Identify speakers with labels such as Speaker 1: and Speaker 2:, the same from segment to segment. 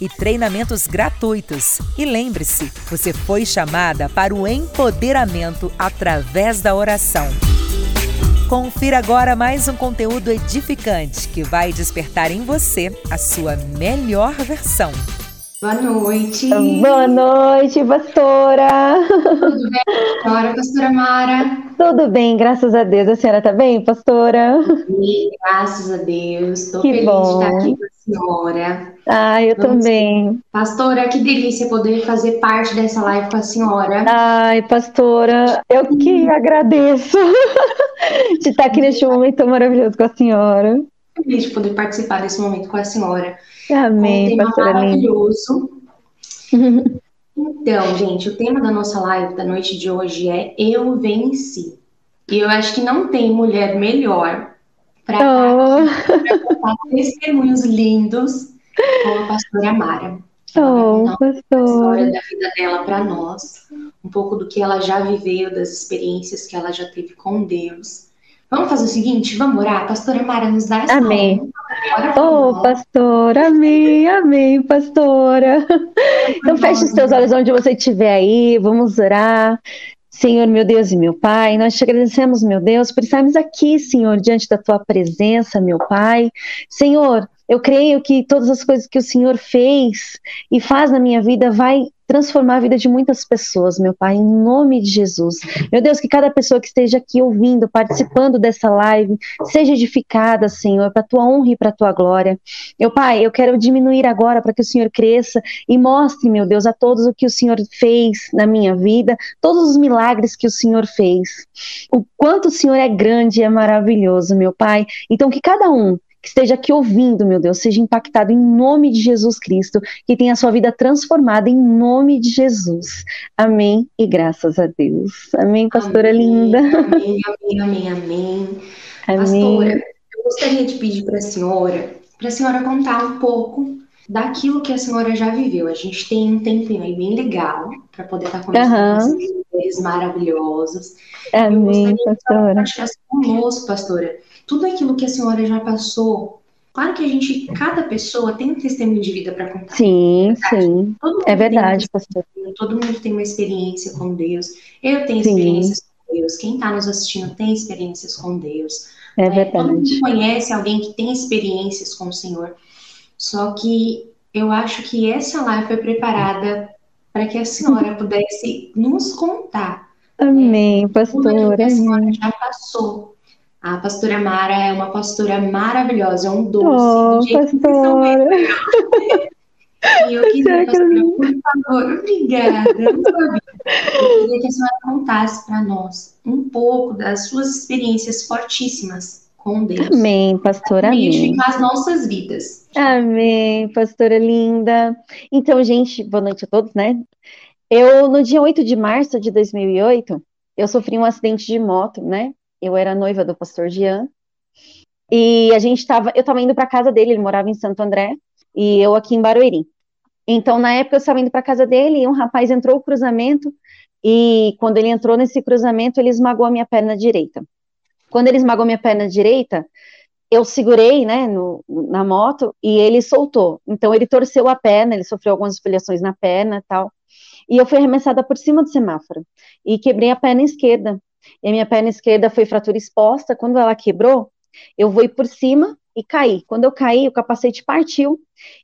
Speaker 1: e treinamentos gratuitos. E lembre-se, você foi chamada para o empoderamento através da oração. Confira agora mais um conteúdo edificante que vai despertar em você a sua melhor versão.
Speaker 2: Boa noite.
Speaker 3: Boa noite, pastora.
Speaker 2: Tudo bem, pastora? Pastora Mara?
Speaker 3: Tudo bem, graças a Deus. A senhora está bem, pastora?
Speaker 2: Sim, graças a Deus. Estou feliz bom. de estar aqui com a senhora.
Speaker 3: Ah, eu Vamos... também.
Speaker 2: Pastora, que delícia poder fazer parte dessa live com a senhora.
Speaker 3: Ai, pastora, eu que agradeço de estar aqui neste momento maravilhoso com a senhora.
Speaker 2: Feliz de poder participar desse momento com a senhora.
Speaker 3: Amém,
Speaker 2: um tema maravilhoso. Então, gente, o tema da nossa live da noite de hoje é Eu Venci. E eu acho que não tem mulher melhor para oh. contar testemunhos lindos como a pastora Mara.
Speaker 3: Oh, pastora. a
Speaker 2: história da vida dela para nós, um pouco do que ela já viveu, das experiências que ela já teve com Deus Vamos fazer o seguinte, vamos orar? Pastora Mara, nos dá essa
Speaker 3: Amém. Oh, pastora, amém, amém, pastora. Então feche os seus olhos onde você estiver aí, vamos orar. Senhor, meu Deus e meu Pai, nós te agradecemos, meu Deus, por estarmos aqui, Senhor, diante da tua presença, meu Pai. Senhor, eu creio que todas as coisas que o Senhor fez e faz na minha vida vai transformar a vida de muitas pessoas, meu Pai, em nome de Jesus. Meu Deus, que cada pessoa que esteja aqui ouvindo, participando dessa live, seja edificada, Senhor, para tua honra e para tua glória. Meu Pai, eu quero diminuir agora para que o Senhor cresça e mostre, meu Deus, a todos o que o Senhor fez na minha vida, todos os milagres que o Senhor fez. O quanto o Senhor é grande e é maravilhoso, meu Pai. Então, que cada um que esteja aqui ouvindo, meu Deus, seja impactado em nome de Jesus Cristo, que tenha a sua vida transformada em nome de Jesus. Amém e graças a Deus. Amém, pastora
Speaker 2: amém,
Speaker 3: linda.
Speaker 2: Amém, amém, amém, amém. Pastora, eu gostaria de pedir para a senhora, para a senhora contar um pouco daquilo que a senhora já viveu. A gente tem um tempinho aí bem legal para poder estar tá conversando uhum. com essas mulheres maravilhosas.
Speaker 3: Amém, pastora.
Speaker 2: Acho conosco, pastora tudo aquilo que a senhora já passou. Claro que a gente, cada pessoa tem um testemunho de vida para contar.
Speaker 3: Sim, é sim. É verdade, pastor.
Speaker 2: Todo mundo tem uma experiência com Deus. Eu tenho sim. experiências com Deus. Quem está nos assistindo tem experiências com Deus.
Speaker 3: É, é verdade. Todo
Speaker 2: mundo conhece alguém que tem experiências com o Senhor. Só que eu acho que essa live foi preparada para que a senhora pudesse nos contar.
Speaker 3: Amém, né, pastora.
Speaker 2: Tudo que a senhora já passou a pastora Mara é uma pastora maravilhosa, é um doce.
Speaker 3: Oh, do pastora.
Speaker 2: E eu queria, pastora, por favor, obrigada. Eu queria que a senhora contasse para nós um pouco das suas experiências fortíssimas com Deus.
Speaker 3: Amém, pastora. Amém.
Speaker 2: as nossas vidas.
Speaker 3: Amém, pastora linda. Então, gente, boa noite a todos, né? Eu, no dia 8 de março de 2008, eu sofri um acidente de moto, né? Eu era noiva do pastor Jean, e a gente estava, eu estava indo para casa dele, ele morava em Santo André, e eu aqui em Barueri. Então, na época, eu estava indo para casa dele, e um rapaz entrou no cruzamento, e quando ele entrou nesse cruzamento, ele esmagou a minha perna direita. Quando ele esmagou minha perna direita, eu segurei, né, no, na moto, e ele soltou. Então, ele torceu a perna, ele sofreu algumas esfoliações na perna tal. e eu fui arremessada por cima do semáforo e quebrei a perna esquerda. E a minha perna esquerda foi fratura exposta. Quando ela quebrou, eu voei por cima e caí. Quando eu caí, o capacete partiu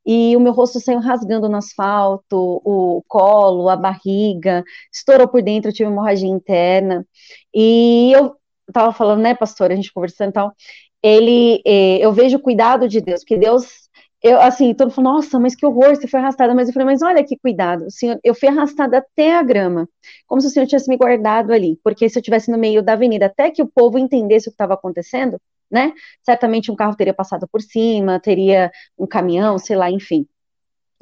Speaker 3: e o meu rosto saiu rasgando no asfalto, o colo, a barriga, estourou por dentro, eu tive hemorragia interna. E eu tava falando, né, pastor, a gente conversando e tal, ele, eh, eu vejo o cuidado de Deus, que Deus eu, assim, todo mundo falou, nossa, mas que horror, você foi arrastada. Mas eu falei, mas olha que cuidado, senhor, eu fui arrastada até a grama, como se o senhor tivesse me guardado ali, porque se eu tivesse no meio da avenida, até que o povo entendesse o que estava acontecendo, né, certamente um carro teria passado por cima, teria um caminhão, sei lá, enfim.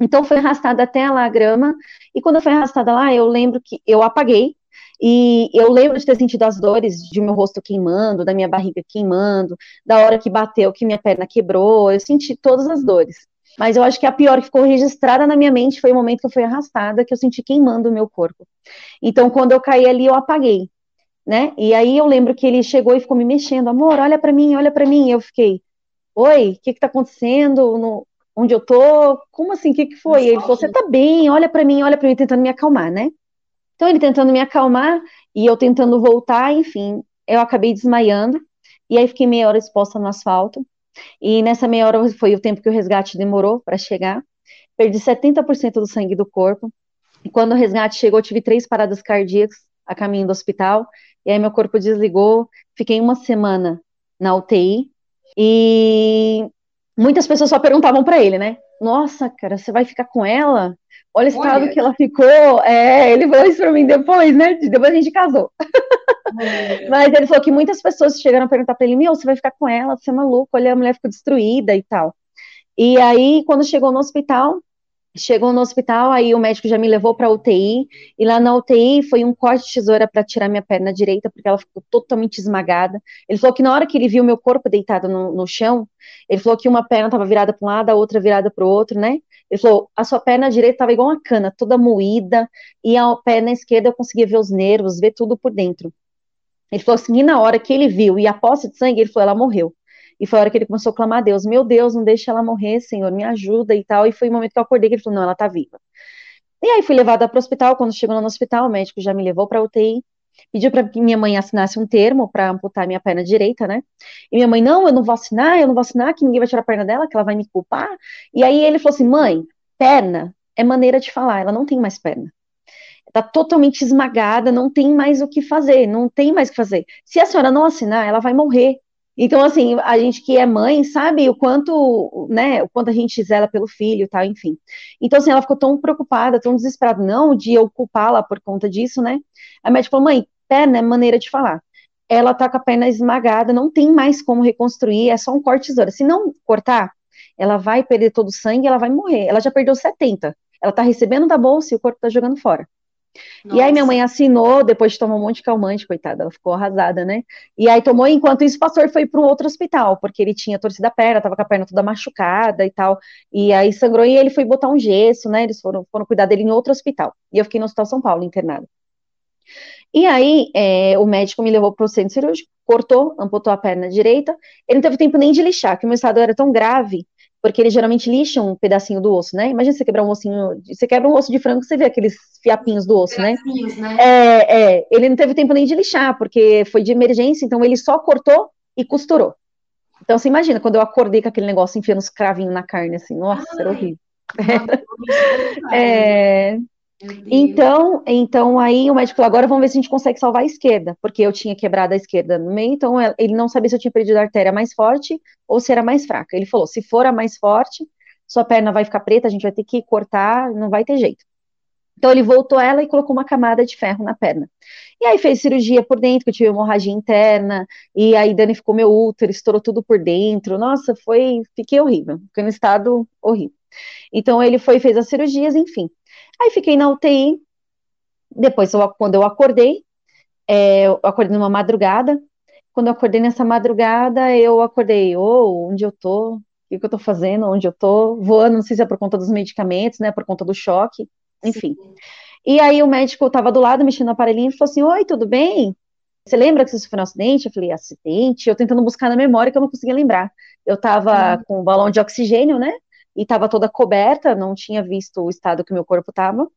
Speaker 3: Então, foi arrastada até lá a grama, e quando eu fui arrastada lá, eu lembro que eu apaguei, e eu lembro de ter sentido as dores de meu rosto queimando, da minha barriga queimando, da hora que bateu, que minha perna quebrou, eu senti todas as dores. Mas eu acho que a pior que ficou registrada na minha mente foi o momento que eu fui arrastada, que eu senti queimando o meu corpo. Então, quando eu caí ali, eu apaguei, né? E aí eu lembro que ele chegou e ficou me mexendo, amor, olha para mim, olha para mim. E eu fiquei, oi, o que que tá acontecendo? No, onde eu tô? Como assim? O que que foi? Ele falou, você tá bem? Olha para mim, olha para mim, tentando me acalmar, né? Então ele tentando me acalmar e eu tentando voltar, enfim, eu acabei desmaiando e aí fiquei meia hora exposta no asfalto. E nessa meia hora foi o tempo que o resgate demorou para chegar. Perdi 70% do sangue do corpo. E quando o resgate chegou, tive três paradas cardíacas a caminho do hospital. E aí meu corpo desligou. Fiquei uma semana na UTI. E muitas pessoas só perguntavam para ele, né? Nossa, cara, você vai ficar com ela? Olha o estado que ela ficou. É, ele falou isso pra mim depois, né? Depois a gente casou. Mas ele falou que muitas pessoas chegaram a perguntar pra ele: Meu, você vai ficar com ela? Você é maluco? Olha, a mulher ficou destruída e tal. E aí, quando chegou no hospital, chegou no hospital, aí o médico já me levou para UTI, e lá na UTI foi um corte de tesoura para tirar minha perna direita, porque ela ficou totalmente esmagada. Ele falou que na hora que ele viu meu corpo deitado no, no chão, ele falou que uma perna estava virada para um lado, a outra virada para o outro, né? Ele falou: a sua perna direita estava igual uma cana, toda moída, e a perna esquerda eu conseguia ver os nervos, ver tudo por dentro. Ele falou assim: e na hora que ele viu e a posse de sangue, ele falou: ela morreu. E foi a hora que ele começou a clamar a Deus: Meu Deus, não deixe ela morrer, Senhor, me ajuda e tal. E foi o momento que eu acordei que ele falou: Não, ela tá viva. E aí fui levada para o hospital. Quando chegou no hospital, o médico já me levou para UTI pediu para que minha mãe assinasse um termo para amputar minha perna direita, né? E minha mãe, não, eu não vou assinar, eu não vou assinar, que ninguém vai tirar a perna dela, que ela vai me culpar. E aí ele falou assim: mãe, perna é maneira de falar, ela não tem mais perna. Está totalmente esmagada, não tem mais o que fazer, não tem mais o que fazer. Se a senhora não assinar, ela vai morrer. Então, assim, a gente que é mãe sabe o quanto, né, o quanto a gente zela pelo filho, tal, enfim. Então, assim, ela ficou tão preocupada, tão desesperada, não de eu culpá-la por conta disso, né? A médica falou, mãe, perna é maneira de falar. Ela tá com a perna esmagada, não tem mais como reconstruir, é só um corte tesoura. Se não cortar, ela vai perder todo o sangue, ela vai morrer. Ela já perdeu 70. Ela tá recebendo da bolsa e o corpo tá jogando fora. Nossa. E aí minha mãe assinou, depois de tomar um monte de calmante, coitada, ela ficou arrasada, né? E aí tomou, enquanto isso o pastor foi para um outro hospital, porque ele tinha torcido a perna, tava com a perna toda machucada e tal, e aí sangrou e ele foi botar um gesso, né? Eles foram, foram cuidar dele em outro hospital. E eu fiquei no Hospital São Paulo, internada. E aí, é, o médico me levou para o centro cirúrgico, cortou, amputou a perna direita. Ele não teve tempo nem de lixar, que o meu estado era tão grave porque eles geralmente lixam um pedacinho do osso, né? Imagina você quebrar um ossinho, você quebra um osso de frango, você vê aqueles fiapinhos do osso, né? né? É, é, ele não teve tempo nem de lixar, porque foi de emergência, então ele só cortou e costurou. Então você imagina, quando eu acordei com aquele negócio enfiando os cravinhos na carne, assim, nossa, Ai, era horrível. é, então, então aí o médico falou, agora vamos ver se a gente consegue salvar a esquerda, porque eu tinha quebrado a esquerda no meio, então ele não sabia se eu tinha perdido a artéria mais forte ou se era mais fraca. Ele falou, se for a mais forte, sua perna vai ficar preta, a gente vai ter que cortar, não vai ter jeito. Então ele voltou ela e colocou uma camada de ferro na perna. E aí fez cirurgia por dentro, que eu tive hemorragia interna, e aí danificou meu útero, estourou tudo por dentro. Nossa, foi, fiquei horrível, fiquei no estado horrível. Então ele foi fez as cirurgias, enfim. Aí fiquei na UTI. Depois, eu, quando eu acordei, é, eu acordei numa madrugada. Quando eu acordei nessa madrugada, eu acordei, oh, onde eu tô? O que, eu tô fazendo? Onde eu tô? Voando, não sei se é por conta dos medicamentos, né? Por conta do choque, enfim. Sim. E aí o médico estava do lado, mexendo no aparelhinho, e falou assim: Oi, tudo bem? Você lembra que você sofreu um acidente? Eu falei, acidente? Eu tentando buscar na memória que eu não conseguia lembrar. Eu estava com um balão de oxigênio, né? E estava toda coberta, não tinha visto o estado que meu corpo estava.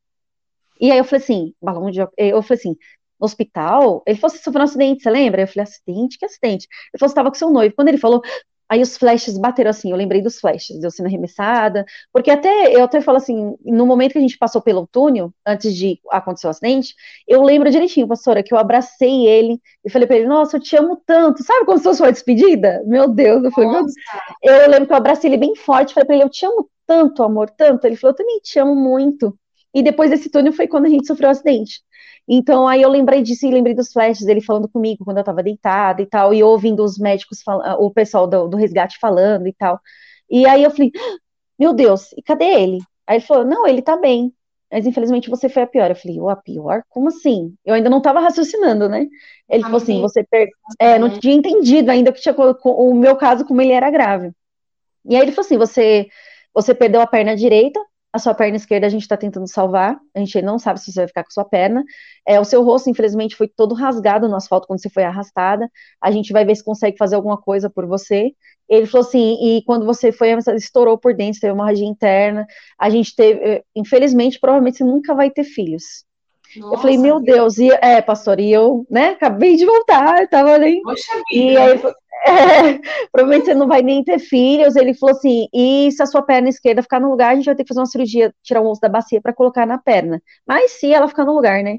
Speaker 3: E aí eu falei assim, balão de eu falei assim, no hospital, ele falou, você sofreu um acidente, você lembra? Eu falei, acidente? Que acidente? Ele falou, você estava com seu noivo. Quando ele falou, Aí os flashes bateram assim, eu lembrei dos flashes, eu sendo arremessada, porque até, eu até falo assim, no momento que a gente passou pelo túnel, antes de acontecer o acidente, eu lembro direitinho, pastora, que eu abracei ele e falei pra ele, nossa, eu te amo tanto, sabe como se fosse uma despedida? Meu Deus, eu falei, nossa. meu Deus. Eu lembro que eu abracei ele bem forte, falei pra ele, eu te amo tanto, amor, tanto, ele falou, eu também te amo muito, e depois desse túnel foi quando a gente sofreu o acidente. Então, aí eu lembrei disso e lembrei dos flashes dele falando comigo quando eu tava deitada e tal, e ouvindo os médicos, o pessoal do, do resgate falando e tal. E aí eu falei, meu Deus, e cadê ele? Aí ele falou, não, ele tá bem. Mas infelizmente você foi a pior. Eu falei, o a pior? Como assim? Eu ainda não tava raciocinando, né? Ele ah, falou assim, você per... é, não tinha entendido ainda que tinha o meu caso como ele era grave. E aí ele falou assim, você você perdeu a perna direita, a sua perna esquerda a gente está tentando salvar, a gente não sabe se você vai ficar com a sua perna. É, o seu rosto, infelizmente, foi todo rasgado no asfalto quando você foi arrastada. A gente vai ver se consegue fazer alguma coisa por você. Ele falou assim, e quando você foi, estourou por dentro, teve uma hemorragia interna. A gente teve, eh, infelizmente, provavelmente você nunca vai ter filhos. Nossa, eu falei, meu Deus, e, é, pastor, e eu, né, acabei de voltar, tava nem. Poxa e aí, é, provavelmente você não vai nem ter filhos. Ele falou assim: e se a sua perna esquerda ficar no lugar, a gente vai ter que fazer uma cirurgia, tirar o osso da bacia para colocar na perna. Mas se ela ficar no lugar, né?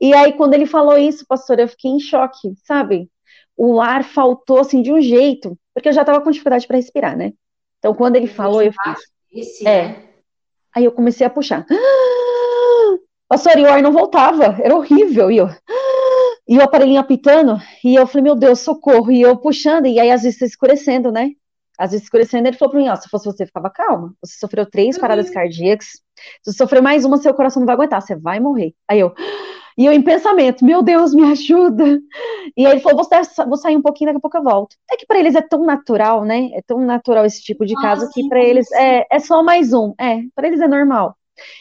Speaker 3: E aí, quando ele falou isso, pastor, eu fiquei em choque, sabe? O ar faltou assim de um jeito, porque eu já tava com dificuldade para respirar, né? Então, quando ele falou, eu fiquei. Esse, é. Né? Aí eu comecei a puxar. Pastor, e o ar não voltava, era horrível. E eu, e o aparelhinho apitando, e eu falei, meu Deus, socorro, e eu puxando, e aí às vezes escurecendo, né? Às vezes escurecendo, ele falou pra mim, ó, se fosse você, ficava calma. Você sofreu três paradas uhum. cardíacas, se você sofrer mais uma, seu coração não vai aguentar, você vai morrer. Aí eu, e eu em pensamento, meu Deus, me ajuda. E aí ele falou, vou, vou sair um pouquinho, daqui a pouco eu volto. É que para eles é tão natural, né? É tão natural esse tipo de caso que para eles é, é só mais um. É, para eles é normal.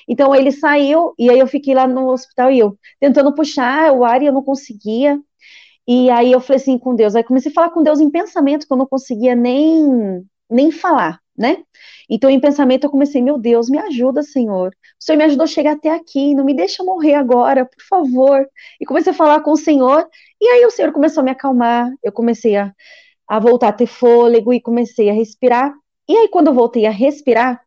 Speaker 3: Então ele saiu e aí eu fiquei lá no hospital e eu tentando puxar o ar e eu não conseguia. E aí eu falei assim com Deus, aí comecei a falar com Deus em pensamento que eu não conseguia nem nem falar, né? Então em pensamento eu comecei, meu Deus, me ajuda, Senhor. O Senhor me ajudou a chegar até aqui, não me deixa morrer agora, por favor. E comecei a falar com o Senhor, e aí o Senhor começou a me acalmar, eu comecei a, a voltar a ter fôlego e comecei a respirar. E aí quando eu voltei a respirar,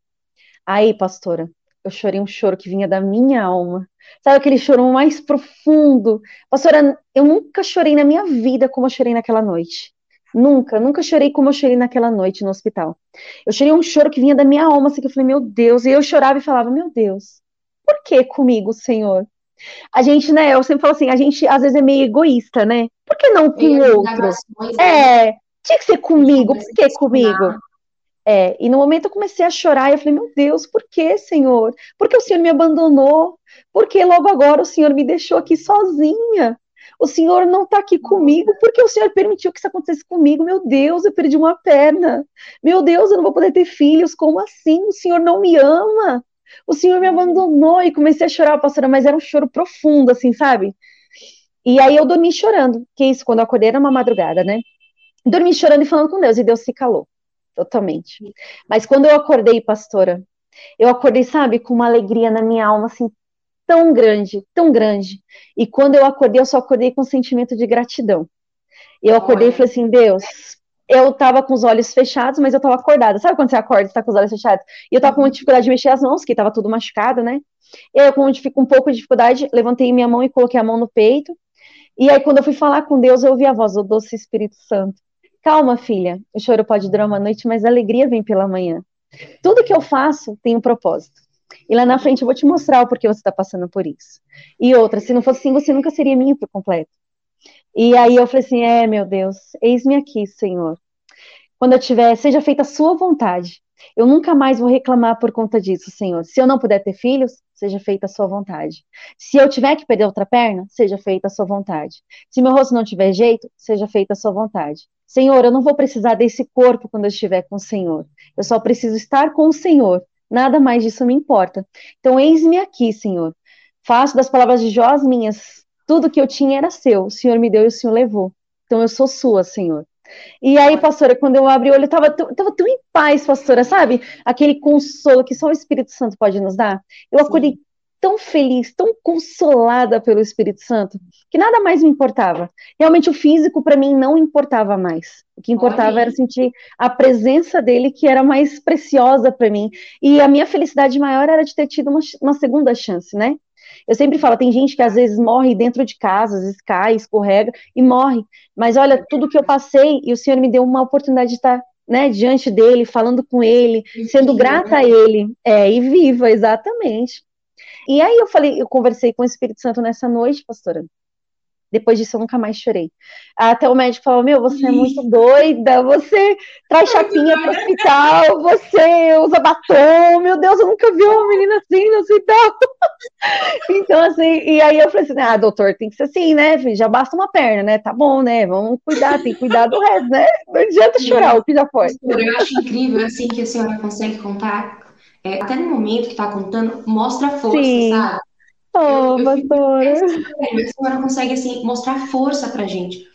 Speaker 3: aí, pastora, eu chorei um choro que vinha da minha alma. Sabe aquele choro mais profundo? Pastora, eu nunca chorei na minha vida como eu chorei naquela noite. Nunca, nunca chorei como eu chorei naquela noite no hospital. Eu chorei um choro que vinha da minha alma, assim, que eu falei, meu Deus, e eu chorava e falava, meu Deus, por que comigo, Senhor? A gente, né, eu sempre falo assim, a gente às vezes é meio egoísta, né? Por que não com o outro? É, tinha que ser comigo, por que comigo? É, e no momento eu comecei a chorar, e eu falei, meu Deus, por que, Senhor? Por que o Senhor me abandonou? Por que logo agora o Senhor me deixou aqui sozinha? O Senhor não está aqui comigo, porque o Senhor permitiu que isso acontecesse comigo. Meu Deus, eu perdi uma perna. Meu Deus, eu não vou poder ter filhos. Como assim? O Senhor não me ama. O Senhor me abandonou. E comecei a chorar, pastora, mas era um choro profundo, assim, sabe? E aí eu dormi chorando, que isso, quando eu acordei era uma madrugada, né? Dormi chorando e falando com Deus, e Deus se calou totalmente. Mas quando eu acordei, pastora, eu acordei, sabe, com uma alegria na minha alma, assim, tão grande, tão grande. E quando eu acordei, eu só acordei com um sentimento de gratidão. Eu acordei e falei assim, Deus, eu tava com os olhos fechados, mas eu tava acordada. Sabe quando você acorda e tá com os olhos fechados? E eu tava com uma dificuldade de mexer as mãos, que tava tudo machucado, né? E aí, com um pouco de dificuldade, levantei minha mão e coloquei a mão no peito. E aí, quando eu fui falar com Deus, eu ouvi a voz do doce Espírito Santo. Calma, filha, o choro pode durar uma noite, mas a alegria vem pela manhã. Tudo que eu faço tem um propósito. E lá na frente eu vou te mostrar o porquê você está passando por isso. E outra, se não fosse assim, você nunca seria minha por completo. E aí eu falei assim: é, meu Deus, eis-me aqui, Senhor. Quando eu tiver, seja feita a sua vontade. Eu nunca mais vou reclamar por conta disso, Senhor. Se eu não puder ter filhos, seja feita a sua vontade. Se eu tiver que perder outra perna, seja feita a sua vontade. Se meu rosto não tiver jeito, seja feita a sua vontade. Senhor, eu não vou precisar desse corpo quando eu estiver com o Senhor. Eu só preciso estar com o Senhor. Nada mais disso me importa. Então, eis-me aqui, Senhor. Faço das palavras de Jó as minhas. Tudo que eu tinha era seu. O Senhor me deu e o Senhor levou. Então, eu sou sua, Senhor. E aí, pastora, quando eu abri o olho, eu tava, tava tão em paz, pastora, sabe? Aquele consolo que só o Espírito Santo pode nos dar. Eu acordei tão feliz, tão consolada pelo Espírito Santo, que nada mais me importava. Realmente o físico para mim não importava mais. O que importava Olha. era sentir a presença dele, que era mais preciosa para mim. E a minha felicidade maior era de ter tido uma, uma segunda chance, né? Eu sempre falo, tem gente que às vezes morre dentro de casa, às vezes cai, escorrega e morre. Mas olha, tudo que eu passei e o Senhor me deu uma oportunidade de estar né, diante dele, falando com ele, sendo grata a ele. É, e viva, exatamente. E aí eu falei, eu conversei com o Espírito Santo nessa noite, pastora. Depois disso eu nunca mais chorei. Até o médico falou: Meu, você é muito doida, você traz chapinha pro hospital, você usa batom, meu Deus, eu nunca vi uma menina assim no hospital. então, assim, e aí eu falei assim: Ah, doutor, tem que ser assim, né? Já basta uma perna, né? Tá bom, né? Vamos cuidar, tem que cuidar do resto, né? Não adianta chorar, o que já foi.
Speaker 2: Eu acho incrível, assim, que a senhora consegue contar é, até no momento que está contando, mostra força, Sim. sabe?
Speaker 3: Oh, pastora.
Speaker 2: A senhora consegue, assim, mostrar força pra gente.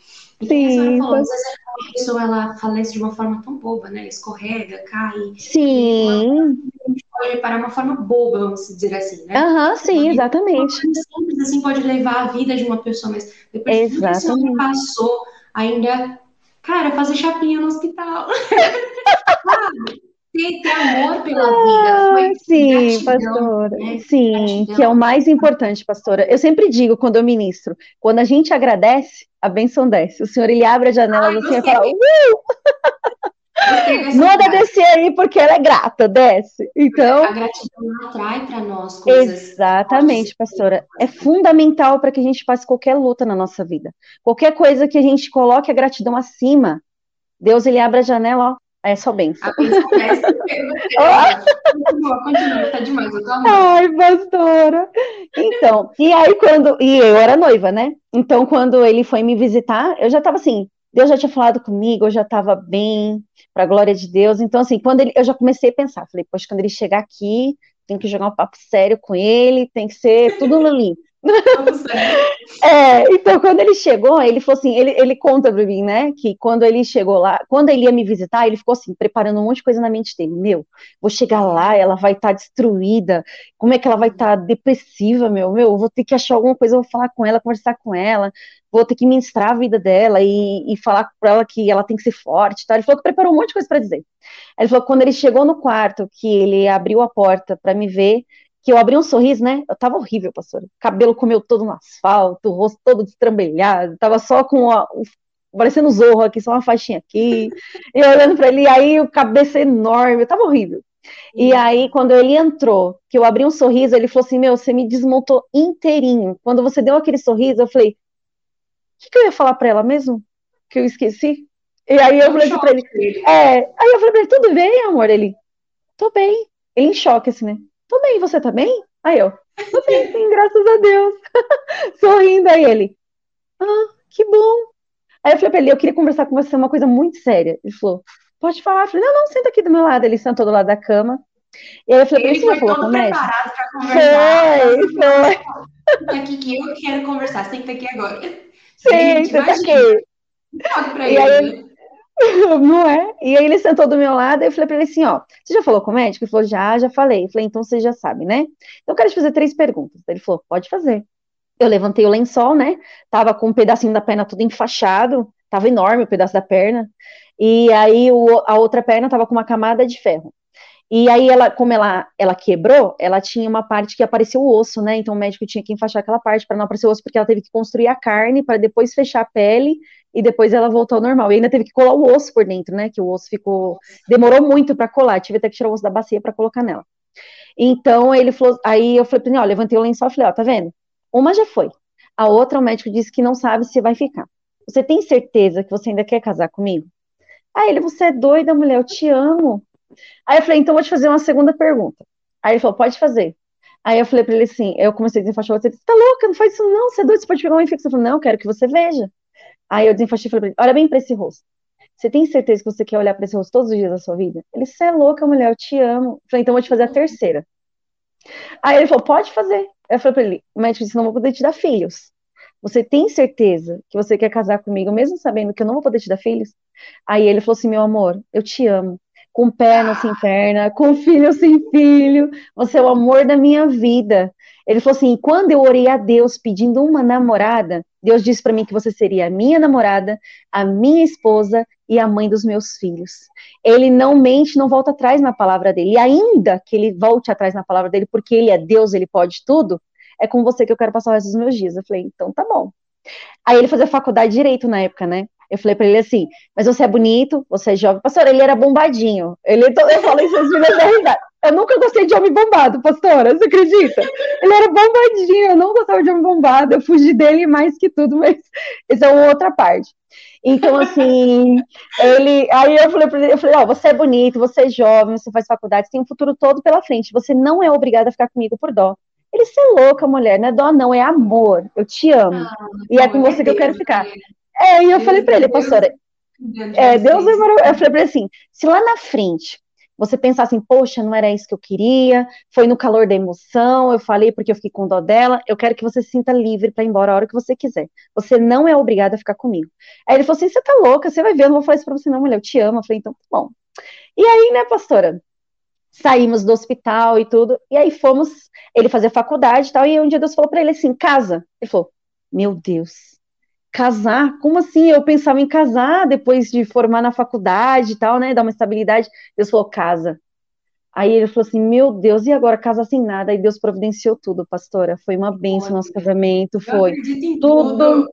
Speaker 2: E Sim, a senhora falou, às vezes a pessoa ela falece de uma forma tão boba, né? Escorrega, cai.
Speaker 3: Sim.
Speaker 2: A gente pode reparar uma forma boba, vamos dizer assim, né?
Speaker 3: Aham, sim, exatamente.
Speaker 2: Simples assim pode levar a vida de uma pessoa, mas depois exatamente. que você passou, ainda, cara, fazer chapinha no hospital. ter, ter amor pela vida. Foi
Speaker 3: sim, gratidão, pastora. Né? Sim, gratidão. que é o mais importante, pastora. Eu sempre digo quando eu ministro, quando a gente agradece, a bênção desce. O Senhor ele abre a janela Ai, assim e fala, uh! Não descer aí porque ela é grata, desce. Então,
Speaker 2: a gratidão atrai para nós coisas.
Speaker 3: Exatamente, pastora. É fundamental para que a gente passe qualquer luta na nossa vida. Qualquer coisa que a gente coloque a gratidão acima, Deus ele abre a janela, ó, é só benção. A benção
Speaker 2: continua, continua, tá demais, eu tô amando.
Speaker 3: Ai, pastora. Então, e aí quando. E eu era noiva, né? Então, quando ele foi me visitar, eu já tava assim. Deus já tinha falado comigo, eu já estava bem, para a glória de Deus. Então, assim, quando ele, eu já comecei a pensar, falei, poxa, quando ele chegar aqui, tem que jogar um papo sério com ele, tem que ser tudo no limpo. É, então quando ele chegou, ele falou assim, ele, ele conta pra mim, né, que quando ele chegou lá, quando ele ia me visitar, ele ficou assim, preparando um monte de coisa na mente dele, meu, vou chegar lá, ela vai estar tá destruída, como é que ela vai estar tá depressiva, meu, meu, vou ter que achar alguma coisa, vou falar com ela, conversar com ela, vou ter que ministrar a vida dela e, e falar para ela que ela tem que ser forte, tá? Ele falou que preparou um monte de coisa para dizer. Ele falou que quando ele chegou no quarto, que ele abriu a porta para me ver, que eu abri um sorriso, né? Eu tava horrível, pastor. Cabelo comeu todo no asfalto, o rosto todo destrambelhado, tava só com a, o, parecendo zorro aqui, só uma faixinha aqui. e olhando para ele, aí o cabeça enorme, eu tava horrível. E aí, quando ele entrou, que eu abri um sorriso, ele falou assim: Meu, você me desmontou inteirinho. Quando você deu aquele sorriso, eu falei: O que, que eu ia falar para ela mesmo? Que eu esqueci? E aí eu falei assim pra ele: É. Aí eu falei pra ele: Tudo bem, amor? Ele: Tô bem. Ele em choque, assim, né? Tô bem, você tá bem? Aí eu, tô bem, sim, graças a Deus. Sorrindo aí ele. Ah, que bom. Aí eu falei pra ele, eu queria conversar com você uma coisa muito séria. Ele falou, pode falar. Eu falei, não, não, senta aqui do meu lado. Ele sentou do lado da cama. E aí eu falei,
Speaker 2: ele
Speaker 3: foi
Speaker 2: falou todo preparado pra conversar. Foi, foi. aqui que eu quero conversar, senta aqui agora.
Speaker 3: Sim, senta aqui.
Speaker 2: Pra e ele. aí,
Speaker 3: Não é? E aí ele sentou do meu lado e eu falei para ele assim, ó, você já falou com o médico? Ele falou, já, já falei. Eu falei, então você já sabe, né? Então eu quero te fazer três perguntas. Ele falou, pode fazer. Eu levantei o lençol, né? Tava com um pedacinho da perna tudo enfaixado, tava enorme o pedaço da perna. E aí o, a outra perna tava com uma camada de ferro. E aí ela, como ela, ela quebrou, ela tinha uma parte que apareceu o osso, né? Então o médico tinha que enfaixar aquela parte para não aparecer o osso, porque ela teve que construir a carne para depois fechar a pele e depois ela voltou ao normal. E ainda teve que colar o osso por dentro, né? Que o osso ficou. Demorou muito para colar, tive até que tirar o osso da bacia para colocar nela. Então ele falou. Aí eu falei pra ele: ó, levantei o lençol e falei: ó, tá vendo? Uma já foi. A outra, o médico disse que não sabe se vai ficar. Você tem certeza que você ainda quer casar comigo? Aí ele, você é doida, mulher, eu te amo. Aí eu falei, então vou te fazer uma segunda pergunta. Aí ele falou, pode fazer. Aí eu falei pra ele assim, eu comecei a desenfaixar você, disse, tá louca, não faz isso não, você é doido, você pode pegar uma infecção. Eu falei, não, eu quero que você veja. Aí eu desenfaixei e falei pra ele, olha bem pra esse rosto. Você tem certeza que você quer olhar para esse rosto todos os dias da sua vida? Ele, você é louca, mulher, eu te amo. Eu falei, então eu vou te fazer a terceira. Aí ele falou, pode fazer. Eu falei pra ele, o médico disse, não vou poder te dar filhos. Você tem certeza que você quer casar comigo, mesmo sabendo que eu não vou poder te dar filhos? Aí ele falou assim, meu amor, eu te amo. Com perna sem perna, com filho sem filho, você é o amor da minha vida. Ele falou assim: quando eu orei a Deus pedindo uma namorada, Deus disse para mim que você seria a minha namorada, a minha esposa e a mãe dos meus filhos. Ele não mente, não volta atrás na palavra dele. E ainda que ele volte atrás na palavra dele, porque ele é Deus, ele pode tudo, é com você que eu quero passar o resto dos meus dias. Eu falei, então tá bom. Aí ele fazia faculdade de direito na época, né? Eu falei para ele assim, mas você é bonito, você é jovem. Pastor, ele era bombadinho. Ele, eu falo isso às vezes da realidade. Eu nunca gostei de homem bombado, pastora, você acredita? Ele era bombadinho, eu não gostava de homem bombado, eu fugi dele mais que tudo, mas isso é uma outra parte. Então, assim, ele. Aí eu falei para ele, eu falei, ó, oh, você é bonito, você é jovem, você faz faculdade, você tem um futuro todo pela frente. Você não é obrigada a ficar comigo por dó. Ele, você é louca, mulher, não é dó, não, é amor. Eu te amo. Ah, e é com você que eu quero ficar. É, e eu falei para ele, pastora, é, Deus é maravilhoso. Eu falei para ele assim: se lá na frente você pensar assim, poxa, não era isso que eu queria, foi no calor da emoção, eu falei porque eu fiquei com dó dela, eu quero que você se sinta livre para ir embora a hora que você quiser. Você não é obrigada a ficar comigo. Aí ele falou assim: você tá louca, você vai ver, eu não vou falar isso pra você, não, mulher, eu te amo. Eu falei, então tá bom. E aí, né, pastora? Saímos do hospital e tudo, e aí fomos, ele fazer faculdade e tal, e um dia Deus falou para ele assim: casa. Ele falou: meu Deus, casar? Como assim? Eu pensava em casar depois de formar na faculdade e tal, né? Dar uma estabilidade. Deus falou, casa. Aí ele falou assim: Meu Deus, e agora casa sem nada? Aí Deus providenciou tudo, pastora. Foi uma benção nosso casamento, foi tudo,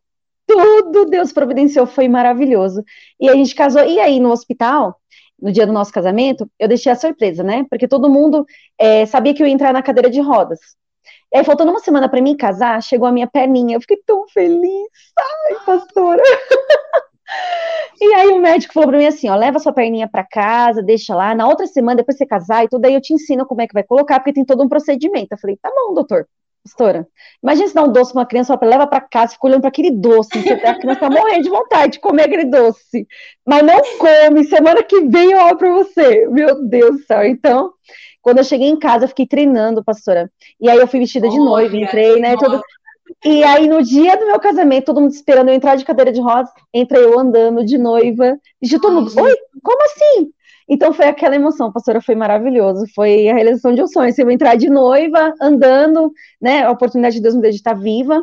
Speaker 3: tudo Deus providenciou, foi maravilhoso. E a gente casou. E aí no hospital, no dia do nosso casamento, eu deixei a surpresa, né? Porque todo mundo é, sabia que eu ia entrar na cadeira de rodas. E aí, faltando uma semana para mim casar, chegou a minha perninha. Eu fiquei tão feliz. Ai, pastora. E aí o médico falou para mim assim, ó, leva sua perninha para casa, deixa lá, na outra semana, depois você casar e tudo, aí eu te ensino como é que vai colocar, porque tem todo um procedimento. Eu falei, tá bom, doutor, pastora. Imagina se dá um doce pra uma criança, fala, leva para casa, fica olhando para aquele doce, a criança tá morrendo de vontade de comer aquele doce, mas não come, semana que vem eu olho para você. Meu Deus do céu, então... Quando eu cheguei em casa, eu fiquei treinando, pastora. E aí eu fui vestida de noiva, entrei, né? Todo... E aí, no dia do meu casamento, todo mundo esperando eu entrar de cadeira de rodas, entrei eu andando de noiva. E todo mundo, oi, como assim? Então foi aquela emoção, pastora, foi maravilhoso. Foi a realização de um sonho. Se eu entrar de noiva, andando, né? A oportunidade de Deus me deu de estar viva.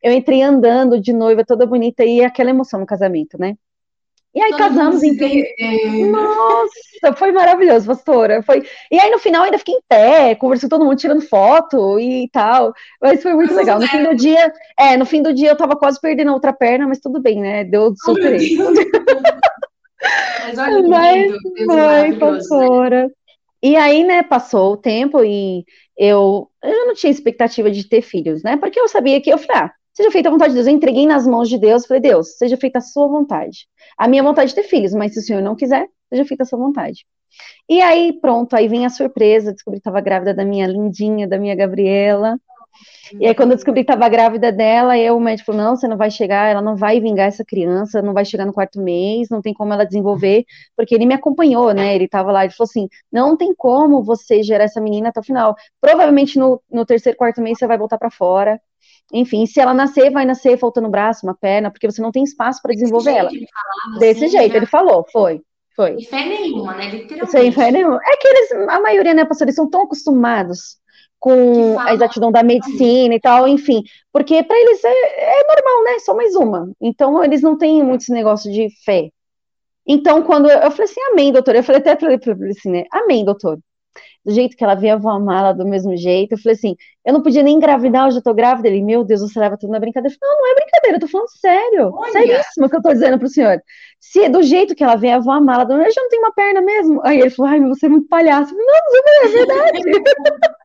Speaker 3: Eu entrei andando de noiva, toda bonita, e aquela emoção no casamento, né? E aí Todo casamos, enfim. Nossa, foi maravilhoso, pastora. Foi... E aí no final ainda fiquei em pé, conversei com todo mundo, tirando foto e tal. Mas foi muito legal. No fim do dia, é, no fim do dia eu tava quase perdendo a outra perna, mas tudo bem, né? Deu super. mas olha mas foi, pastora. Né? E aí, né, passou o tempo e eu, eu não tinha expectativa de ter filhos, né? Porque eu sabia que eu falei, ah, Seja feita a vontade de Deus. Eu entreguei nas mãos de Deus, falei, Deus, seja feita a sua vontade. A minha vontade é ter filhos, mas se o Senhor não quiser, seja feita a sua vontade. E aí, pronto, aí vem a surpresa, descobri que estava grávida da minha lindinha, da minha Gabriela. E aí, quando eu descobri que estava grávida dela, eu, o médico falou, não, você não vai chegar, ela não vai vingar essa criança, não vai chegar no quarto mês, não tem como ela desenvolver, porque ele me acompanhou, né, ele estava lá, ele falou assim, não tem como você gerar essa menina até o final, provavelmente no, no terceiro, quarto mês você vai voltar para fora, enfim, se ela nascer, vai nascer faltando um braço, uma perna, porque você não tem espaço para desenvolver ela. Desse assim, jeito, ele falou, foi. Foi.
Speaker 2: Sem fé nenhuma, né? Literalmente.
Speaker 3: Sem fé nenhuma. É que eles, a maioria, né, pastor, eles são tão acostumados com a exatidão da medicina e tal, enfim, porque para eles é, é, normal, né? Só mais uma. Então, eles não têm muito esse negócio de fé. Então, quando eu, eu falei assim, amém, doutor. Eu falei até para ele assim, né? Amém, doutor do jeito que ela via a mala do mesmo jeito. Eu falei assim, eu não podia nem engravidar, eu já tô grávida. Ele, meu Deus, você leva tudo na brincadeira. Eu falei, não, não é brincadeira, eu tô falando sério. Olha. Seríssimo que eu tô dizendo pro senhor. Se do jeito que ela vem a mala, do eu já não tenho uma perna mesmo. Aí ele falou, ai, você é muito palhaço. Eu falei, não, não é verdade.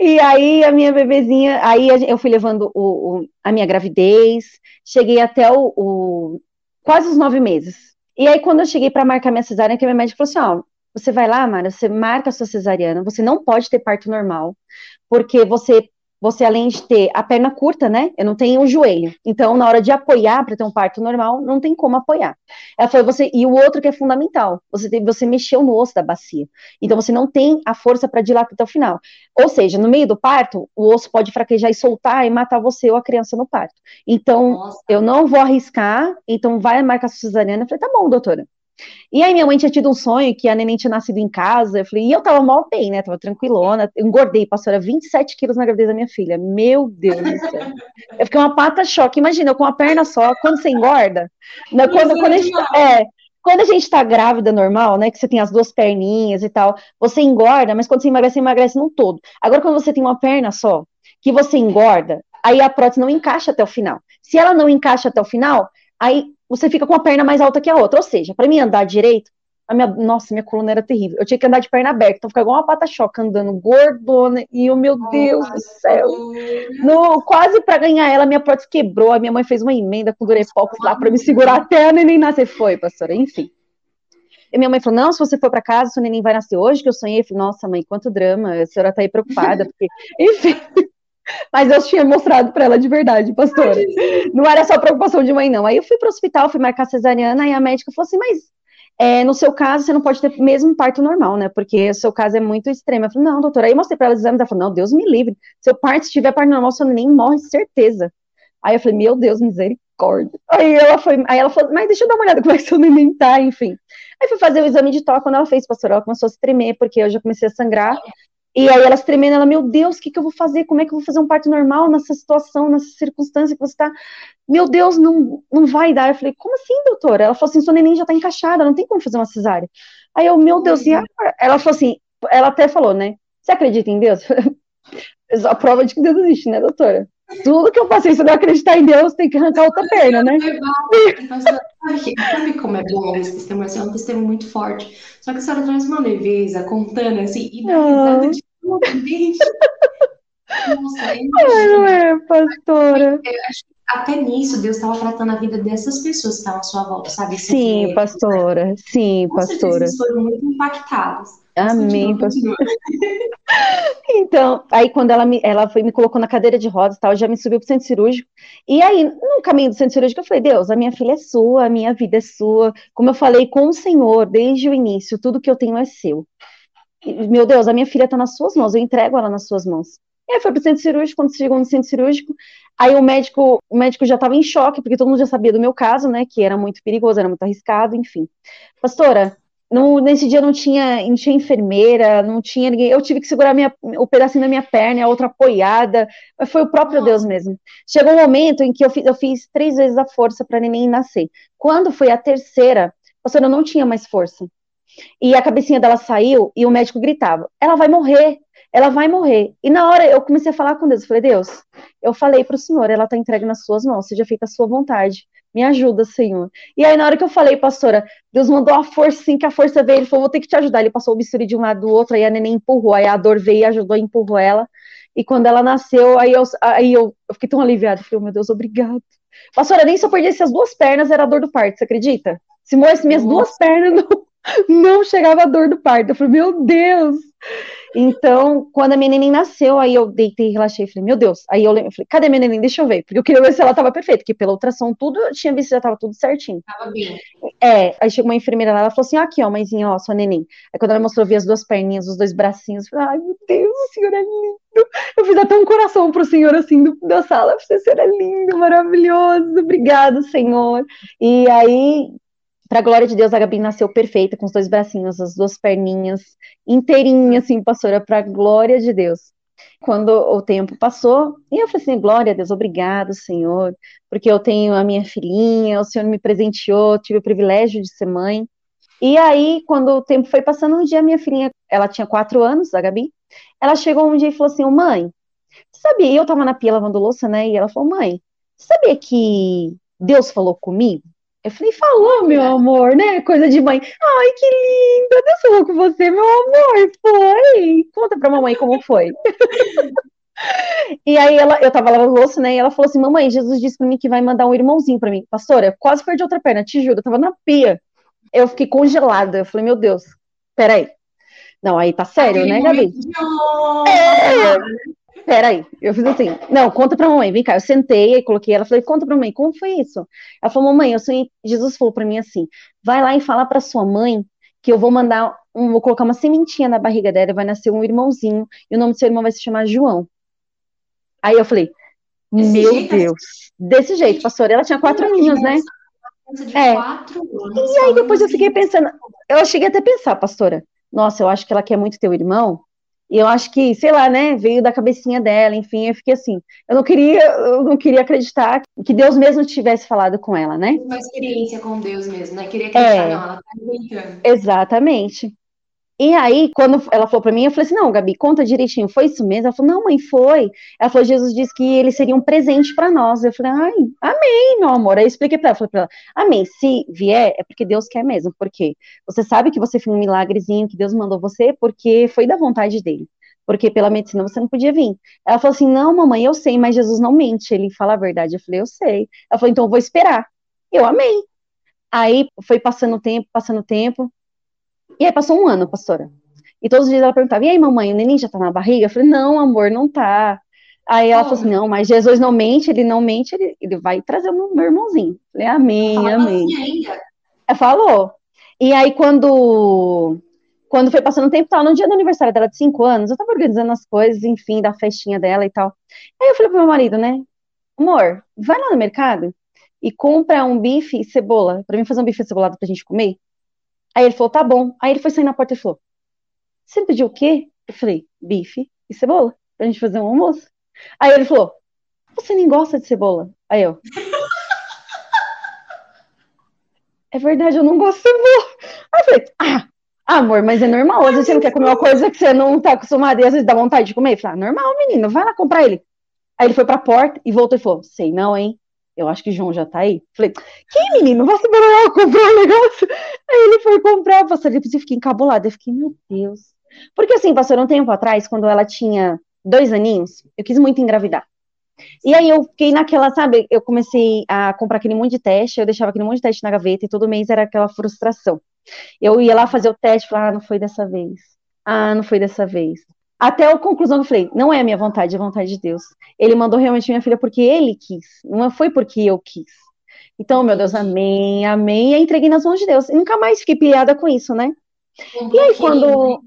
Speaker 3: e aí a minha bebezinha, aí eu fui levando o, o, a minha gravidez, cheguei até o, o, quase os nove meses. E aí, quando eu cheguei para marcar minha cesárea, que minha médica falou assim: ó, você vai lá, Mara, você marca a sua cesariana, você não pode ter parto normal, porque você você além de ter a perna curta, né? Eu não tenho o joelho. Então, na hora de apoiar para ter um parto normal, não tem como apoiar. Ela falou você e o outro que é fundamental, você tem, você mexeu no osso da bacia. Então você não tem a força para dilatar até o final. Ou seja, no meio do parto, o osso pode fraquejar e soltar e matar você ou a criança no parto. Então, Nossa. eu não vou arriscar, então vai marcar a cesariana. Eu falei, tá bom, doutora. E aí minha mãe tinha tido um sonho que a neném tinha nascido em casa. Eu falei, e eu tava mal bem, né? Tava tranquilona. Eu engordei, pastora, 27 quilos na gravidez da minha filha. Meu Deus do céu. Eu fiquei uma pata choque. Imagina, eu com uma perna só, quando você engorda. Né, quando, quando, a gente, tá, é, quando a gente tá grávida normal, né? Que você tem as duas perninhas e tal, você engorda, mas quando você emagrece, você emagrece num todo. Agora, quando você tem uma perna só, que você engorda, aí a prótese não encaixa até o final. Se ela não encaixa até o final, aí você fica com a perna mais alta que a outra. Ou seja, para mim andar direito, a minha, nossa, minha coluna era terrível. Eu tinha que andar de perna aberta, então ficava igual uma pata-choca andando gordona. E o meu Deus do céu. No, quase para ganhar ela, minha prótese quebrou. A minha mãe fez uma emenda com Durepox lá para me segurar até a neném nascer. Foi, pastora, enfim. E minha mãe falou: Não, se você for para casa, seu neném vai nascer hoje, que eu sonhei. Eu falei: Nossa, mãe, quanto drama. A senhora tá aí preocupada, porque, enfim. Mas eu tinha mostrado para ela de verdade, pastora. Não era só preocupação de mãe, não. Aí eu fui para o hospital, fui marcar cesariana, e a médica falou assim: Mas é, no seu caso, você não pode ter mesmo parto normal, né? Porque o seu caso é muito extremo. Eu falei: Não, doutora. Aí eu mostrei para ela os exames. Ela falou: Não, Deus me livre. Se eu parto, se tiver parto normal, você nem morre, certeza. Aí eu falei: Meu Deus, misericórdia. Aí ela, foi, aí ela falou: Mas deixa eu dar uma olhada como é que seu neném tá, enfim. Aí fui fazer o exame de toque. Quando ela fez, pastora, ela começou a se tremer, porque eu já comecei a sangrar. E aí elas tremendo, ela, meu Deus, o que, que eu vou fazer? Como é que eu vou fazer um parto normal nessa situação, nessa circunstância que você está? Meu Deus, não, não vai dar. Eu falei, como assim, doutora? Ela falou assim, sua neném já está encaixada, não tem como fazer uma cesárea. Aí eu, meu Deus, e ela falou assim, ela até falou, né? Você acredita em Deus? a prova de que Deus existe, né, doutora? Tudo que eu passei, se eu não acreditar em Deus, tem que arrancar outra perna, né?
Speaker 2: Sabe como é bom esse testemunho? Assim, é um testemunho muito forte. Só que a senhora traz uma leveza, contando assim, e dá risada de tudo, gente.
Speaker 3: Nossa, é Ai, não é, pastora.
Speaker 2: Acho que até nisso Deus estava tratando a vida dessas pessoas que estavam à sua volta, sabe?
Speaker 3: Sim, pastora. Sim, pastora.
Speaker 2: Eles foram muito impactados.
Speaker 3: Amém, pastor. então, aí quando ela me, ela foi me colocou na cadeira de rodas, tal, já me subiu pro centro cirúrgico. E aí, no caminho do centro cirúrgico, eu falei: "Deus, a minha filha é sua, a minha vida é sua. Como eu falei com o Senhor desde o início, tudo que eu tenho é seu. E, meu Deus, a minha filha está nas suas mãos, eu entrego ela nas suas mãos." E aí foi pro centro cirúrgico, quando chegou no centro cirúrgico, aí o médico, o médico já estava em choque, porque todo mundo já sabia do meu caso, né, que era muito perigoso, era muito arriscado, enfim. Pastora, não, nesse dia não tinha, não tinha enfermeira, não tinha ninguém. Eu tive que segurar minha, o pedacinho da minha perna, a outra apoiada. Mas foi o próprio Deus mesmo. Chegou um momento em que eu fiz, eu fiz três vezes a força para neném nascer. Quando foi a terceira, pastor, eu não tinha mais força. E a cabecinha dela saiu e o médico gritava: ela vai morrer, ela vai morrer. E na hora eu comecei a falar com Deus. Eu falei: Deus, eu falei para o Senhor, ela está entregue nas suas mãos, seja feita a sua vontade. Me ajuda, Senhor. E aí, na hora que eu falei, pastora, Deus mandou a força, assim, que a força veio. Ele falou, vou ter que te ajudar. Ele passou o bisturi de um lado do outro, aí a neném empurrou, aí a dor veio e ajudou, empurrou ela. E quando ela nasceu, aí eu, aí eu, eu fiquei tão aliviada. Falei, oh, meu Deus, obrigado. Pastora, nem se eu perdesse as duas pernas, era a dor do parto, você acredita? Se morresse minhas Nossa. duas pernas, não, não chegava a dor do parto. Eu falei, meu Deus. Então, quando a minha neném nasceu, aí eu deitei e relaxei. Falei, meu Deus. Aí eu, falei, cadê minha neném? Deixa eu ver. Porque eu queria ver se ela tava perfeita. Porque pela ultrassom, tudo, eu tinha visto que já tava tudo certinho.
Speaker 2: Tava bem.
Speaker 3: É, aí chegou uma enfermeira lá, ela falou assim: aqui, ó, mãezinha, ó, sua neném. Aí quando ela mostrou, eu vi as duas perninhas, os dois bracinhos. Eu falei, ai, meu Deus, o senhor é lindo. Eu fiz até um coração pro senhor, assim, do, da sala. Você senhor é lindo, maravilhoso. Obrigado, senhor. E aí, para a glória de Deus, a Gabi nasceu perfeita, com os dois bracinhos, as duas perninhas, inteirinha, assim, pastora, para a glória de Deus. Quando o tempo passou, e eu falei assim, glória a Deus, obrigado, Senhor, porque eu tenho a minha filhinha, o Senhor me presenteou, tive o privilégio de ser mãe. E aí, quando o tempo foi passando, um dia minha filhinha, ela tinha quatro anos, a Gabi, ela chegou um dia e falou assim, mãe, sabia, eu tava na pia lavando louça, né, e ela falou, mãe, sabia que Deus falou comigo? Eu falei, falou, meu amor, né? Coisa de mãe. Ai, que linda! Deus falou com você, meu amor. Foi. Conta pra mamãe como foi. e aí ela, eu tava lavando louça, né? E ela falou assim: Mamãe, Jesus disse pra mim que vai mandar um irmãozinho pra mim. Pastora, quase perdi outra perna, te juro, eu tava na pia. Eu fiquei congelada. Eu falei, meu Deus, peraí. Não, aí tá sério, né, Gabi? É, peraí, eu fiz assim, não, conta pra mamãe, vem cá, eu sentei e coloquei ela, falei, conta pra mamãe, como foi isso? Ela falou, mamãe, eu sonhei, Jesus falou pra mim assim, vai lá e fala pra sua mãe que eu vou mandar, um, vou colocar uma sementinha na barriga dela, vai nascer um irmãozinho, e o nome do seu irmão vai se chamar João. Aí eu falei, Desse meu jeito, Deus, desse jeito, pastora, ela tinha quatro aninhos, né?
Speaker 2: É. quatro anos.
Speaker 3: E aí depois eu fiquei pensando, eu cheguei até a pensar, pastora, nossa, eu acho que ela quer muito teu irmão, e eu acho que, sei lá, né, veio da cabecinha dela, enfim, eu fiquei assim, eu não queria, eu não queria acreditar que Deus mesmo tivesse falado com ela, né?
Speaker 2: Uma experiência com Deus mesmo, né? Queria acreditar, é, não, ela tá inventando.
Speaker 3: Exatamente. E aí, quando ela falou para mim, eu falei assim: não, Gabi, conta direitinho, foi isso mesmo? Ela falou: não, mãe, foi. Ela falou: Jesus disse que ele seria um presente para nós. Eu falei: ai, amém, meu amor. Aí eu expliquei para ela: falei pra ela, amém, se vier, é porque Deus quer mesmo. Porque você sabe que você fez um milagrezinho, que Deus mandou você, porque foi da vontade dele. Porque pela medicina você não podia vir. Ela falou assim: não, mamãe, eu sei, mas Jesus não mente, ele fala a verdade. Eu falei: eu sei. Ela falou: então eu vou esperar. Eu amei. Aí foi passando tempo, passando tempo. E aí passou um ano, pastora. E todos os dias ela perguntava, e aí, mamãe, o neném já tá na barriga? Eu falei, não, amor, não tá. Aí ela oh. falou assim, não, mas Jesus não mente, ele não mente, ele, ele vai trazer o meu irmãozinho. Eu falei, amém, Fala amém. Assim ela falou. E aí, quando, quando foi passando o tempo, tal, no dia do aniversário dela de cinco anos, eu tava organizando as coisas, enfim, da festinha dela e tal. Aí eu falei pro meu marido, né, amor, vai lá no mercado e compra um bife e cebola, pra mim fazer um bife cebolado pra gente comer. Aí ele falou, tá bom. Aí ele foi sair na porta e falou, você pediu o quê? Eu falei, bife e cebola, pra gente fazer um almoço. Aí ele falou, você nem gosta de cebola? Aí eu, é verdade, eu não gosto de cebola. Aí eu falei, ah, amor, mas é normal, às vezes você não quer comer uma coisa que você não tá acostumado e às vezes dá vontade de comer. Eu falei, ah, normal, menino, vai lá comprar ele. Aí ele foi pra porta e voltou e falou, sei não, hein? Eu acho que João já tá aí. Falei, que menino, vai subir lá comprar um negócio. Aí ele foi comprar, pastor, depois eu fiquei encabulada. Eu fiquei, meu Deus. Porque assim, pastor, um tempo atrás, quando ela tinha dois aninhos, eu quis muito engravidar. E aí eu fiquei naquela, sabe, eu comecei a comprar aquele monte de teste, eu deixava aquele monte de teste na gaveta e todo mês era aquela frustração. Eu ia lá fazer o teste, falava, ah, não foi dessa vez. Ah, não foi dessa vez. Até a conclusão que eu falei, não é a minha vontade, é a vontade de Deus. Ele mandou realmente minha filha porque ele quis, não foi porque eu quis. Então, meu Deus, amém, amém, e aí entreguei nas mãos de Deus. E nunca mais fiquei pilhada com isso, né? E aí quando.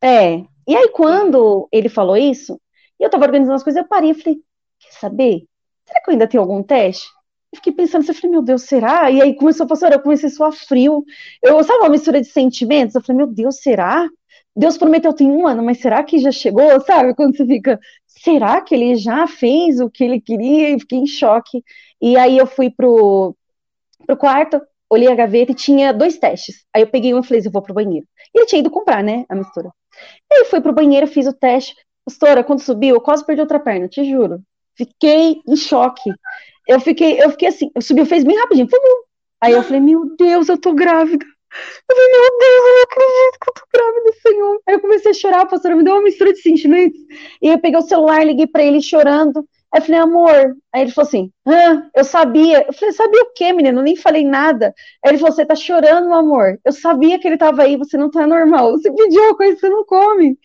Speaker 3: É. E aí, quando ele falou isso, e eu tava organizando as coisas, eu parei e falei, quer saber? Será que eu ainda tenho algum teste? Eu fiquei pensando, eu falei, meu Deus, será? E aí começou a passar, eu comecei a suar frio. Eu, sabe, uma mistura de sentimentos? Eu falei, meu Deus, será? Deus prometeu tem um ano, mas será que já chegou? Sabe? Quando você fica, será que ele já fez o que ele queria? E fiquei em choque. E aí eu fui pro, pro quarto, olhei a gaveta e tinha dois testes. Aí eu peguei um e falei, eu vou pro banheiro. E ele tinha ido comprar, né, a mistura. Aí eu fui pro banheiro, fiz o teste. Pastora, quando subiu, eu quase perdi outra perna, te juro. Fiquei em choque. Eu fiquei, eu fiquei assim, eu subi, fez bem rapidinho. Aí eu falei, meu Deus, eu tô grávida. Eu falei, meu Deus, eu não acredito que eu tô grávida, Senhor. Aí eu comecei a chorar, a pastora me deu uma mistura de sentimentos. E eu peguei o celular, liguei pra ele chorando. Aí eu falei, amor. Aí ele falou assim, ah, eu sabia. Eu falei, sabia o quê, menino? Eu nem falei nada. Aí ele falou, você tá chorando, amor. Eu sabia que ele tava aí, você não tá normal. Você pediu uma coisa que você não come.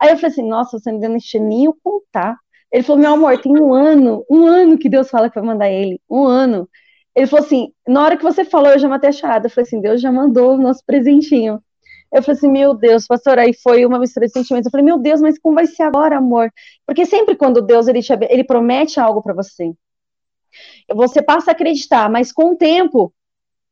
Speaker 3: Aí eu falei assim, nossa, você não deu nem eu contar. Ele falou, meu amor, tem um ano, um ano que Deus fala que vai mandar ele. Um ano. Ele falou assim: na hora que você falou, eu já matei a charada. Eu falei assim: Deus já mandou o nosso presentinho. Eu falei assim: meu Deus, pastor, aí foi uma mistura de sentimentos. Eu falei: meu Deus, mas como vai ser agora, amor? Porque sempre quando Deus ele, te, ele promete algo para você, você passa a acreditar, mas com o tempo,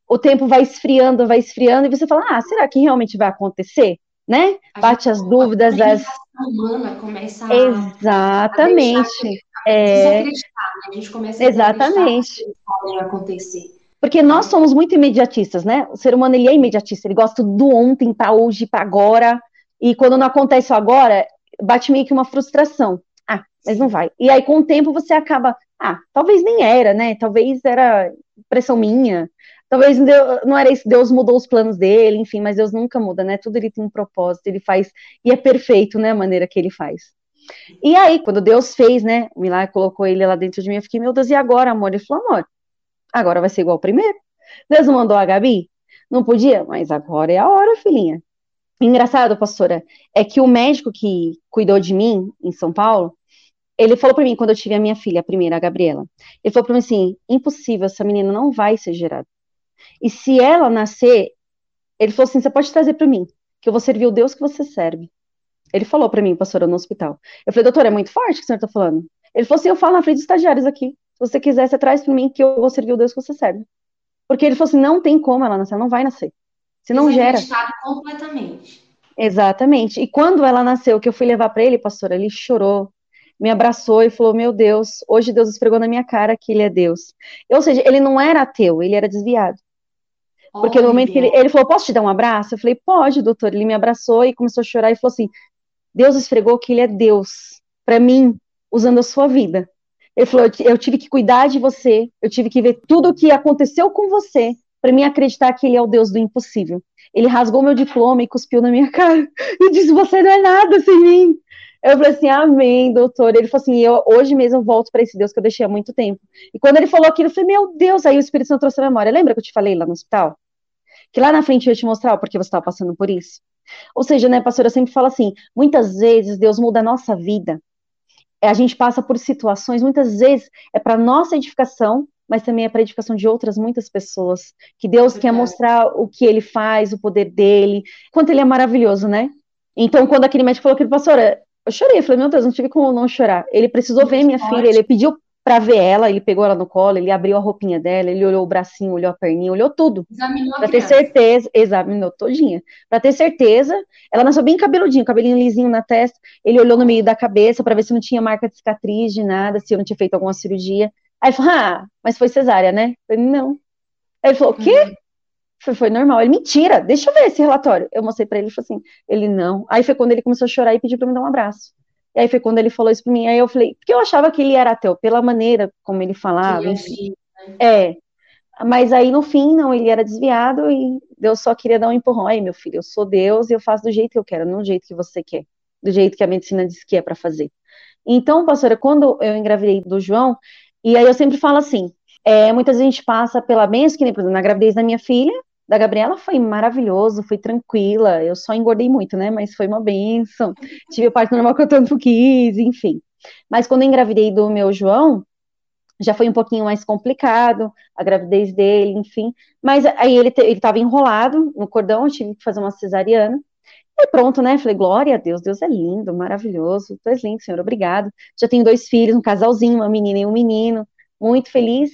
Speaker 3: o tempo vai esfriando, vai esfriando, e você fala: ah, será que realmente vai acontecer? Né? Bate as dúvidas,
Speaker 2: a as. humana começa
Speaker 3: a. Exatamente.
Speaker 2: É... acreditar, né? A gente começa a
Speaker 3: Exatamente.
Speaker 2: podem acontecer.
Speaker 3: Porque nós somos muito imediatistas, né? O ser humano ele é imediatista, ele gosta do ontem, para hoje, para agora. E quando não acontece agora, bate meio que uma frustração. Ah, mas não vai. E aí, com o tempo, você acaba. Ah, talvez nem era, né? Talvez era impressão minha. Talvez Deus, não era isso, Deus mudou os planos dele, enfim, mas Deus nunca muda, né? Tudo ele tem um propósito, ele faz, e é perfeito, né? A maneira que ele faz. E aí, quando Deus fez, né, o milagre colocou ele lá dentro de mim, eu fiquei, meu Deus, e agora, amor? Ele falou, amor, agora vai ser igual ao primeiro. Deus mandou a Gabi? Não podia? Mas agora é a hora, filhinha. Engraçado, pastora, é que o médico que cuidou de mim em São Paulo, ele falou para mim quando eu tive a minha filha, a primeira, a Gabriela. Ele falou para mim assim: impossível, essa menina não vai ser gerada. E se ela nascer, ele falou assim: você pode trazer para mim, que eu vou servir o Deus que você serve. Ele falou para mim, pastora, no hospital. Eu falei, doutor, é muito forte o que o senhor tá falando. Ele falou assim, eu falo na frente dos estagiários aqui. Se você quiser, você traz para mim que eu vou servir o Deus que você serve. Porque ele falou assim: não tem como ela nascer, ela não vai nascer. Se não gera.
Speaker 2: completamente.
Speaker 3: Exatamente. E quando ela nasceu, que eu fui levar para ele, pastor, ele chorou, me abraçou e falou: Meu Deus, hoje Deus esfregou na minha cara que ele é Deus. Ou seja, ele não era ateu, ele era desviado. Porque no momento que ele, ele falou: Posso te dar um abraço? Eu falei: Pode, doutor. Ele me abraçou e começou a chorar e falou assim: Deus esfregou que ele é Deus para mim, usando a sua vida. Ele falou: Eu tive que cuidar de você, eu tive que ver tudo o que aconteceu com você para mim acreditar que ele é o Deus do impossível. Ele rasgou meu diploma e cuspiu na minha cara e disse: Você não é nada sem mim. Eu falei assim: Amém, doutor. Ele falou assim: eu, Hoje mesmo volto para esse Deus que eu deixei há muito tempo. E quando ele falou aquilo, eu falei: Meu Deus. Aí o Espírito Santo trouxe a memória. Lembra que eu te falei lá no hospital? Que lá na frente eu ia te mostrar o porquê você estava passando por isso. Ou seja, né, pastor, eu sempre falo assim: muitas vezes Deus muda a nossa vida. A gente passa por situações, muitas vezes é para nossa edificação, mas também é para edificação de outras muitas pessoas. Que Deus quer mostrar o que ele faz, o poder dele, quanto ele é maravilhoso, né? Então, quando aquele médico falou que pastora, eu chorei, eu falei, meu Deus, não tive como não chorar. Ele precisou ver minha filha, ele pediu para ver ela, ele pegou ela no colo, ele abriu a roupinha dela, ele olhou o bracinho, olhou a perninha, olhou tudo. Examinou Pra ter certeza, examinou todinha. Pra ter certeza, ela nasceu bem cabeludinho, cabelinho lisinho na testa, ele olhou no meio da cabeça para ver se não tinha marca de cicatriz, de nada, se eu não tinha feito alguma cirurgia. Aí ele falou, ah, mas foi cesárea, né? Eu falei, não. Aí ele falou, o quê? Uhum. Foi, foi normal. Ele, mentira, deixa eu ver esse relatório. Eu mostrei pra ele e falou assim, ele não. Aí foi quando ele começou a chorar e pediu pra me dar um abraço. E aí foi quando ele falou isso pra mim. Aí eu falei, porque eu achava que ele era ateu, pela maneira como ele falava. Enfim. Né? É. Mas aí no fim, não, ele era desviado e Deus só queria dar um empurrão. Aí, meu filho, eu sou Deus e eu faço do jeito que eu quero, não do jeito que você quer. Do jeito que a medicina diz que é para fazer. Então, pastora, quando eu engravidei do João, e aí eu sempre falo assim, é, muitas vezes a gente passa pela bênção, que nem, por exemplo, na gravidez da minha filha, da Gabriela foi maravilhoso, foi tranquila. Eu só engordei muito, né? Mas foi uma benção. Tive o parto normal que eu tanto quis, enfim. Mas quando eu engravidei do meu João, já foi um pouquinho mais complicado, a gravidez dele, enfim. Mas aí ele estava enrolado no cordão, eu tive que fazer uma cesariana. E pronto, né? Falei, glória a Deus, Deus é lindo, maravilhoso. Tu és lindo, Senhor, obrigado. Já tenho dois filhos, um casalzinho, uma menina e um menino, muito feliz.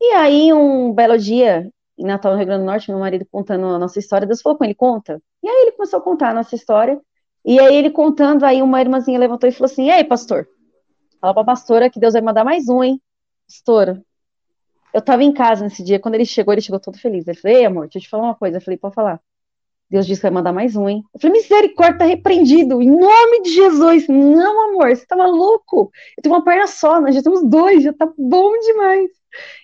Speaker 3: E aí, um belo dia, em Natal, no Rio Grande do Norte, meu marido contando a nossa história, Deus falou com ele, conta. E aí ele começou a contar a nossa história, e aí ele contando, aí uma irmãzinha levantou e falou assim, e aí, pastor? Fala pra pastora que Deus vai mandar mais um, hein? Pastora, eu tava em casa nesse dia, quando ele chegou, ele chegou todo feliz. Ele falou, ei, amor, deixa eu te falar uma coisa. Eu falei, pode falar. Deus disse que vai mandar mais um, hein? Eu falei, misericórdia, tá repreendido, em nome de Jesus. Não, amor, você tá maluco? Eu tenho uma perna só, nós já temos dois, já tá bom demais.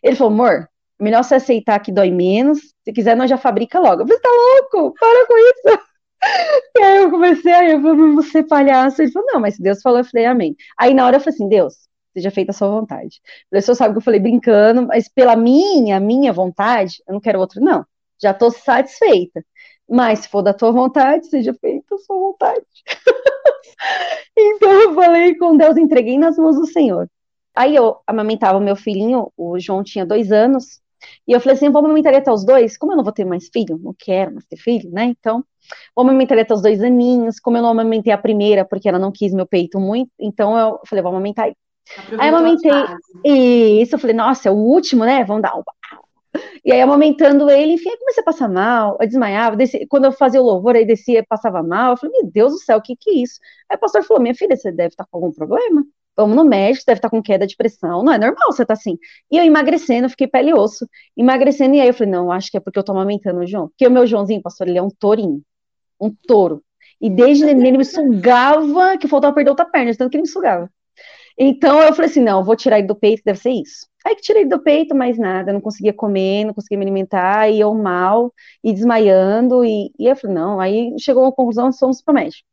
Speaker 3: Ele falou, amor, melhor você aceitar que dói menos. Se quiser, nós já fabrica logo. Falei, tá louco? Para com isso. E aí eu comecei, aí eu falei, você palhaço. Ele falou, não, mas se Deus falou, eu falei, amém. Aí na hora eu falei assim, Deus, seja feita a sua vontade. O senhor sabe que eu falei brincando, mas pela minha, minha vontade, eu não quero outro, não. Já tô satisfeita. Mas se for da tua vontade, seja feita a sua vontade. então eu falei com Deus, entreguei nas mãos do Senhor. Aí eu amamentava meu filhinho, o João tinha dois anos, e eu falei assim, vamos amamentar até os dois, como eu não vou ter mais filho, não quero mais ter filho, né, então, vamos amamentar até os dois aninhos, como eu não amamentei a primeira, porque ela não quis meu peito muito, então eu falei, vamos amamentar. Aí. Aí eu amamentei, isso, eu falei, nossa, é o último, né, vamos dar um... E aí, amamentando ele, enfim, eu comecei a passar mal, eu desmaiava, descia, quando eu fazia o louvor, aí descia, passava mal, eu falei, meu Deus do céu, o que que é isso? Aí o pastor falou, minha filha, você deve estar com algum problema? Vamos no médico, deve estar com queda de pressão, não é normal você tá assim. E eu emagrecendo, fiquei pele e osso, emagrecendo, e aí eu falei, não, acho que é porque eu tô amamentando o João, porque o meu Joãozinho, pastor, ele é um tourinho, um touro, e desde ele me sugava, que faltava perder outra perna, tanto que ele me sugava. Então eu falei assim, não, vou tirar ele do peito, deve ser isso. Aí que tirei do peito, mais nada, não conseguia comer, não conseguia me alimentar, e eu mal, e desmaiando, e, e eu falei, não, aí chegou a conclusão, fomos pro médico.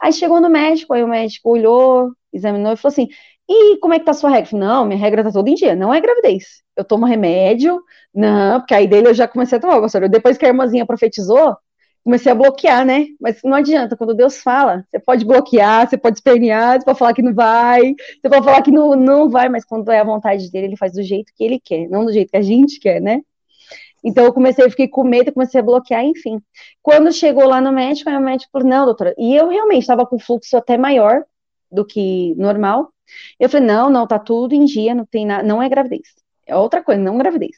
Speaker 3: Aí chegou no médico, aí o médico olhou, examinou e falou assim: e como é que tá a sua regra? Falei, não, minha regra tá todo em dia, não é gravidez. Eu tomo remédio, não, porque aí dele eu já comecei a tomar, pastor. Depois que a irmãzinha profetizou, comecei a bloquear, né? Mas não adianta, quando Deus fala, você pode bloquear, você pode espernear, você pode falar que não vai, você pode falar que não, não vai, mas quando é a vontade dele, ele faz do jeito que ele quer, não do jeito que a gente quer, né? Então eu comecei, fiquei com medo, comecei a bloquear, enfim. Quando chegou lá no médico, aí o médico falou, não, doutora, e eu realmente estava com fluxo até maior do que normal. Eu falei, não, não, tá tudo em dia, não tem nada, não é gravidez. É outra coisa, não gravidez.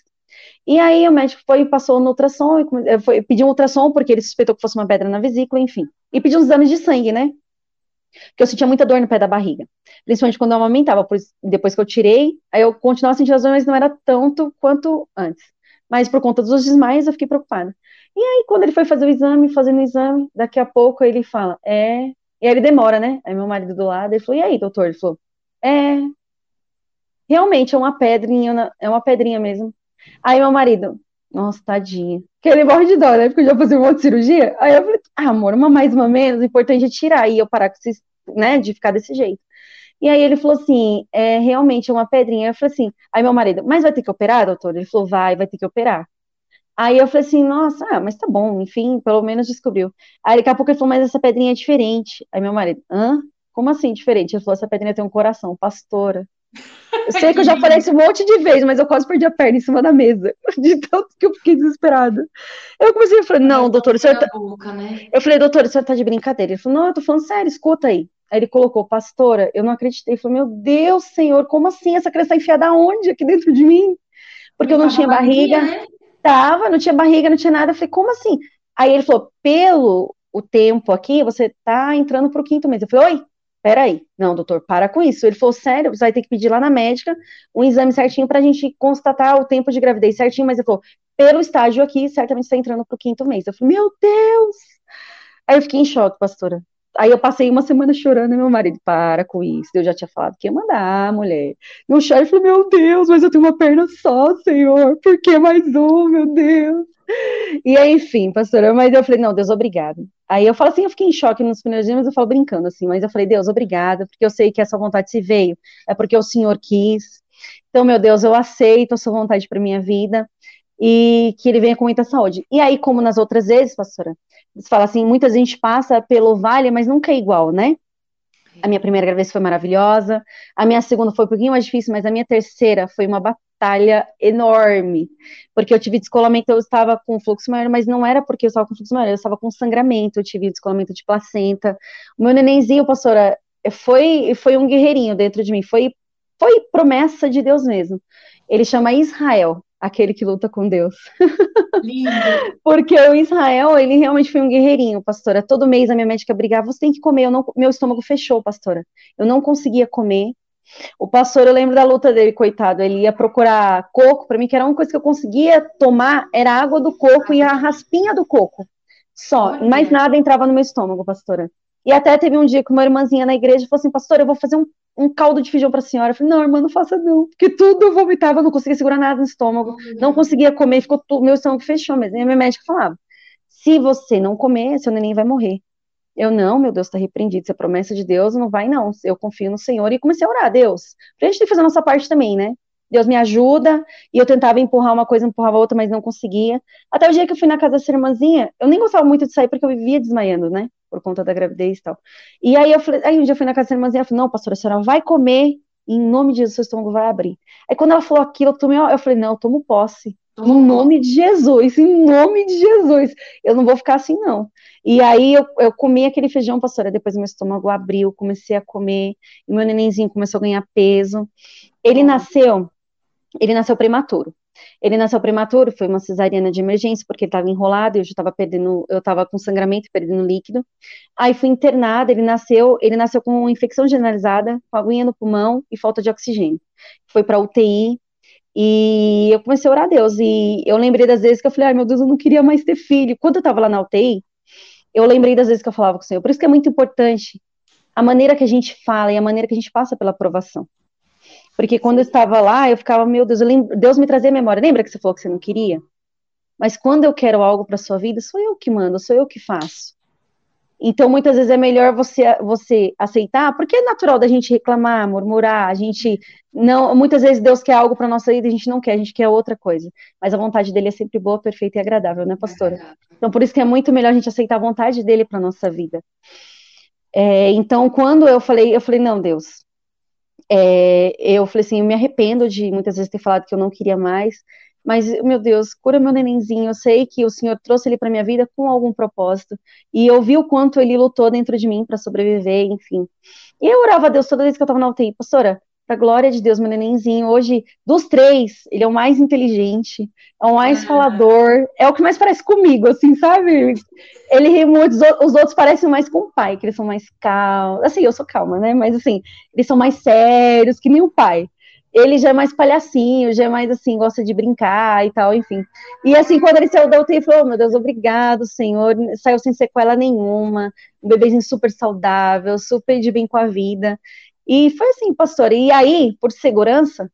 Speaker 3: E aí o médico foi e passou no ultrassom, foi, pediu um ultrassom porque ele suspeitou que fosse uma pedra na vesícula, enfim. E pediu uns exames de sangue, né? Porque eu sentia muita dor no pé da barriga. Principalmente quando eu amamentava. Depois que eu tirei, aí eu continuava sentindo as dores, mas não era tanto quanto antes. Mas por conta dos desmaios, eu fiquei preocupada. E aí, quando ele foi fazer o exame, fazendo o exame, daqui a pouco ele fala, é. E aí ele demora, né? Aí meu marido do lado, ele falou, e aí, doutor? Ele falou, é. Realmente é uma pedrinha, é uma pedrinha mesmo. Aí meu marido, nossa, tadinha. Que ele morre de dó, né? Porque eu já fazia um monte de cirurgia. Aí eu falei, ah, amor, uma mais, uma menos, o importante é tirar e eu parar com esses, né, de ficar desse jeito. E aí ele falou assim, é realmente é uma pedrinha. Eu falei assim, aí meu marido, mas vai ter que operar, doutor? Ele falou, vai, vai ter que operar. Aí eu falei assim, nossa, ah, mas tá bom, enfim, pelo menos descobriu. Aí daqui a pouco ele falou, mas essa pedrinha é diferente. Aí meu marido, hã? Como assim diferente? Ele falou, essa pedrinha tem um coração, pastora. Eu sei que eu já falei isso um monte de vezes, mas eu quase perdi a perna em cima da mesa, de tanto que eu fiquei desesperada. Eu comecei a falar, não, doutor, o senhor tá... Boca, né? Eu falei, doutor, o senhor tá de brincadeira. Ele falou, não, eu tô falando sério, escuta aí. Aí ele colocou, pastora, eu não acreditei. Ele falou, meu Deus, senhor, como assim? Essa criança tá enfiada aonde? Aqui dentro de mim? Porque eu não tinha barriga. Né? Tava, não tinha barriga, não tinha nada. Eu falei, como assim? Aí ele falou, pelo o tempo aqui, você tá entrando pro quinto mês. Eu falei, oi, peraí, não, doutor, para com isso. Ele falou, sério, você vai ter que pedir lá na médica um exame certinho para a gente constatar o tempo de gravidez certinho, mas ele falou, pelo estágio aqui, certamente está entrando para o quinto mês. Eu falei, meu Deus! Aí eu fiquei em choque, pastora. Aí eu passei uma semana chorando, e meu marido, para com isso. Eu já tinha falado que ia mandar, mulher. No chá, eu falei, meu Deus, mas eu tenho uma perna só, Senhor. Por que mais um, meu Deus? E aí, enfim, pastora, mas eu falei, não, Deus, obrigado. Aí eu falo assim, eu fiquei em choque nos primeiros dias, mas eu falo brincando assim, mas eu falei, Deus, obrigada, porque eu sei que essa vontade se veio, é porque o Senhor quis. Então, meu Deus, eu aceito a sua vontade para minha vida e que ele venha com muita saúde. E aí, como nas outras vezes, pastora, você fala assim, muita gente passa pelo vale, mas nunca é igual, né? A minha primeira gravidez foi maravilhosa, a minha segunda foi um pouquinho mais difícil, mas a minha terceira foi uma batalha enorme, porque eu tive descolamento, eu estava com fluxo maior, mas não era porque eu estava com fluxo maior, eu estava com sangramento, eu tive descolamento de placenta. O meu nenenzinho, pastora, foi, foi um guerreirinho dentro de mim, foi, foi promessa de Deus mesmo. Ele chama Israel, aquele que luta com Deus. Lindo. Porque o Israel, ele realmente foi um guerreirinho, pastora. Todo mês a minha médica brigava, você tem que comer. Eu não, meu estômago fechou, pastora. Eu não conseguia comer. O pastor, eu lembro da luta dele, coitado. Ele ia procurar coco, para mim, que era uma coisa que eu conseguia tomar, era a água do coco e a raspinha do coco. Só, mais nada entrava no meu estômago, pastora. E até teve um dia que uma irmãzinha na igreja falou assim, pastor, eu vou fazer um, um caldo de feijão para a senhora. Eu falei, não, irmã, não faça não, porque tudo eu vomitava, não conseguia segurar nada no estômago, não conseguia comer, ficou tudo, meu estômago fechou mesmo. E a minha médica falava, se você não comer, seu neném vai morrer. Eu, não, meu Deus, está repreendido, isso é promessa de Deus, não vai não, eu confio no Senhor. E comecei a orar, Deus, pra gente ter que fazer a nossa parte também, né? Deus me ajuda, e eu tentava empurrar uma coisa, empurrava outra, mas não conseguia. Até o dia que eu fui na casa dessa irmãzinha, eu nem gostava muito de sair porque eu vivia desmaiando, né? Por conta da gravidez e tal. E aí eu falei, aí um dia eu fui na casa da irmãzinha, ela falou, não, pastora, a senhora vai comer, em nome de Jesus, seu estômago vai abrir. Aí quando ela falou aquilo, eu, tomei, eu falei, não, eu tomo posse. Em nome de Jesus, em nome de Jesus. Eu não vou ficar assim, não. E aí eu, eu comi aquele feijão, pastora, depois meu estômago abriu, comecei a comer, e meu nenenzinho começou a ganhar peso. Ele nasceu, ele nasceu prematuro. Ele nasceu prematuro, foi uma cesariana de emergência, porque ele estava enrolado, eu já estava perdendo, eu estava com sangramento, perdendo líquido. Aí fui internada, ele nasceu, ele nasceu com infecção generalizada, com aguinha no pulmão e falta de oxigênio. Foi para UTI, e eu comecei a orar a Deus, e eu lembrei das vezes que eu falei, ai meu Deus, eu não queria mais ter filho. Quando eu estava lá na UTI, eu lembrei das vezes que eu falava com o Senhor. Por isso que é muito importante a maneira que a gente fala e a maneira que a gente passa pela aprovação. Porque quando eu estava lá, eu ficava, meu Deus, lembro, Deus me trazia memória. Lembra que você falou que você não queria? Mas quando eu quero algo para sua vida, sou eu que mando, sou eu que faço. Então, muitas vezes é melhor você, você aceitar, porque é natural da gente reclamar, murmurar, a gente não, muitas vezes Deus quer algo para nossa vida e a gente não quer, a gente quer outra coisa. Mas a vontade dele é sempre boa, perfeita e agradável, né, pastora? Então, por isso que é muito melhor a gente aceitar a vontade dele para nossa vida. É, então, quando eu falei, eu falei, não, Deus, é, eu falei assim, eu me arrependo de muitas vezes ter falado que eu não queria mais, mas, meu Deus, cura meu nenenzinho, eu sei que o Senhor trouxe ele para minha vida com algum propósito, e eu vi o quanto ele lutou dentro de mim para sobreviver, enfim. E eu orava a Deus toda vez que eu estava na UTI, pastora, Pra glória de Deus, meu nenenzinho, hoje, dos três, ele é o mais inteligente, é o mais ah. falador, é o que mais parece comigo, assim, sabe? Ele ri muito, os outros parecem mais com o pai, que eles são mais calmos. Assim, eu sou calma, né? Mas assim, eles são mais sérios, que nem o pai ele já é mais palhacinho, já é mais assim, gosta de brincar e tal, enfim. E assim, quando ele saiu da UTI, ele falou: oh, meu Deus, obrigado, Senhor. Saiu sem sequela nenhuma, um bebezinho super saudável, super de bem com a vida. E foi assim, pastora. E aí, por segurança,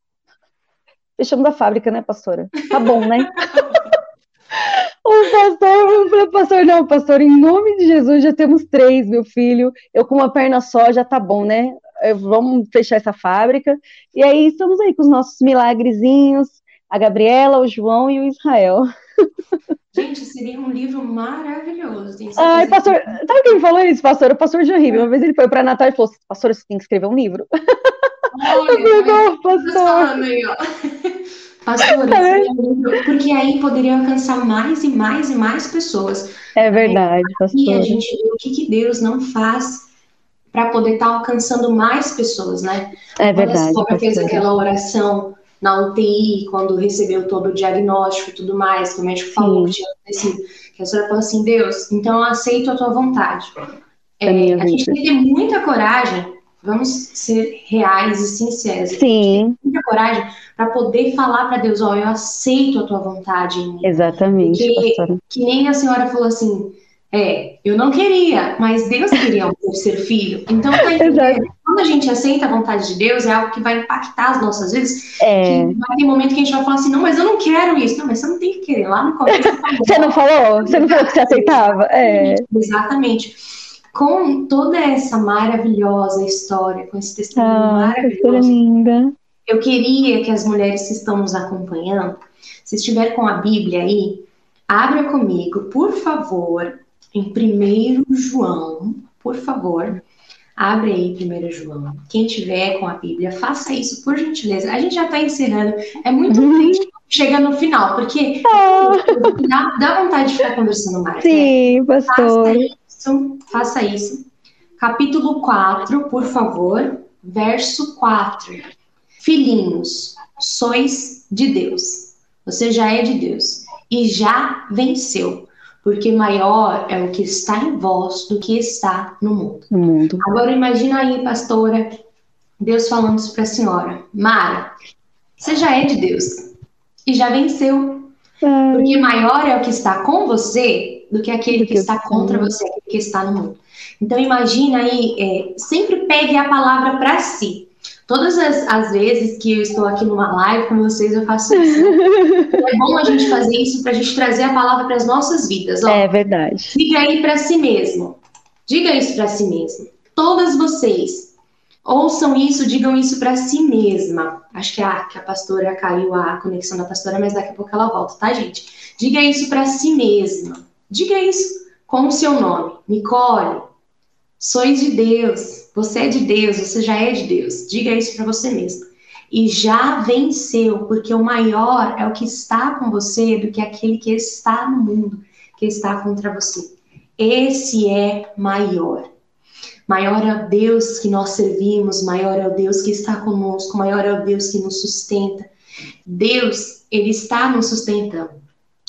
Speaker 3: fechamos a fábrica, né, pastora? Tá bom, né? O pastor, falei, pastor, não, pastor, em nome de Jesus já temos três, meu filho. Eu com uma perna só já tá bom, né? vamos fechar essa fábrica. E aí estamos aí com os nossos milagrezinhos, a Gabriela, o João e o Israel.
Speaker 2: Gente, seria um livro maravilhoso.
Speaker 3: Ai, pastor, sabe quem falou isso, pastor? O pastor Jean Ribe. Uma vez ele foi para Natal e falou: Pastor, você tem que escrever um livro.
Speaker 2: Olha, não, pastor. Aí, ó. Pastor, é. porque aí poderia alcançar mais e mais e mais pessoas.
Speaker 3: É verdade, pastor.
Speaker 2: E a gente vê o que, que Deus não faz para poder estar tá alcançando mais pessoas, né?
Speaker 3: É verdade.
Speaker 2: Quando a fez aquela oração na UTI, quando recebeu todo o diagnóstico e tudo mais, que o médico falou que tinha acontecido, que a senhora falou assim, Deus, então eu aceito a tua vontade. É, a gente tem que ter muita coragem, vamos ser reais e sinceros.
Speaker 3: Sim.
Speaker 2: muita coragem para poder falar para Deus, ó, oh, eu aceito a tua vontade.
Speaker 3: Exatamente.
Speaker 2: Porque, que nem a senhora falou assim, é, eu não queria, mas Deus queria um terceiro filho. Então, tá quando a gente aceita a vontade de Deus, é algo que vai impactar as nossas vidas.
Speaker 3: É.
Speaker 2: vai ter momento que a gente vai falar assim, não, mas eu não quero isso. Não, mas você não tem que querer. Lá no começo.
Speaker 3: você não falou? Você não falou que você aceitava? É.
Speaker 2: Exatamente. Com toda essa maravilhosa história, com esse testemunho ah, maravilhoso.
Speaker 3: linda.
Speaker 2: Eu queria que as mulheres que estão nos acompanhando, se estiver com a Bíblia aí, abra comigo, por favor, em 1 João, por favor, abre aí 1 João. Quem tiver com a Bíblia, faça isso, por gentileza. A gente já está encerrando. É muito uhum. triste chegar no final, porque oh. dá, dá, vontade de ficar conversando mais.
Speaker 3: Né? Sim, né? pastor.
Speaker 2: Faça isso, faça isso. Capítulo 4, por favor, verso 4. Filhinhos, sois de Deus. Você já é de Deus e já venceu porque maior é o que está em vós do que está no mundo.
Speaker 3: No mundo.
Speaker 2: Agora imagina aí, pastora, Deus falando isso para a senhora, Mara, você já é de Deus e já venceu. Ai. Porque maior é o que está com você do que aquele que, que está contra você, aquele que está no mundo. Então imagina aí, é, sempre pegue a palavra para si. Todas as, as, vezes que eu estou aqui numa live com vocês, eu faço isso. é bom a gente fazer isso para a gente trazer a palavra para as nossas vidas. Ó,
Speaker 3: é verdade.
Speaker 2: Diga aí para si mesmo. Diga isso para si mesmo. Todas vocês ouçam isso, digam isso para si mesma. Acho que a, que a pastora caiu a conexão da pastora, mas daqui a pouco ela volta, tá, gente? Diga isso para si mesma. Diga isso com o seu nome. Nicole, sois de Deus. Você é de Deus, você já é de Deus. Diga isso para você mesmo. E já venceu, porque o maior é o que está com você do que aquele que está no mundo, que está contra você. Esse é maior. Maior é o Deus que nós servimos, maior é o Deus que está conosco, maior é o Deus que nos sustenta. Deus, ele está nos sustentando.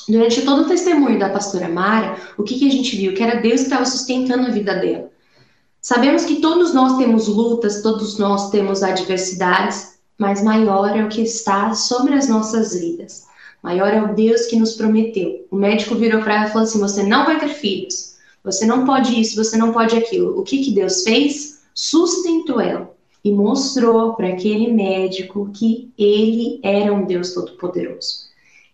Speaker 2: Durante todo o testemunho da pastora Mara, o que, que a gente viu? Que era Deus que estava sustentando a vida dela. Sabemos que todos nós temos lutas, todos nós temos adversidades, mas maior é o que está sobre as nossas vidas. Maior é o Deus que nos prometeu. O médico virou para ela e falou assim: Você não vai ter filhos. Você não pode isso, você não pode aquilo. O que, que Deus fez? Sustentou ela e mostrou para aquele médico que ele era um Deus todo-poderoso.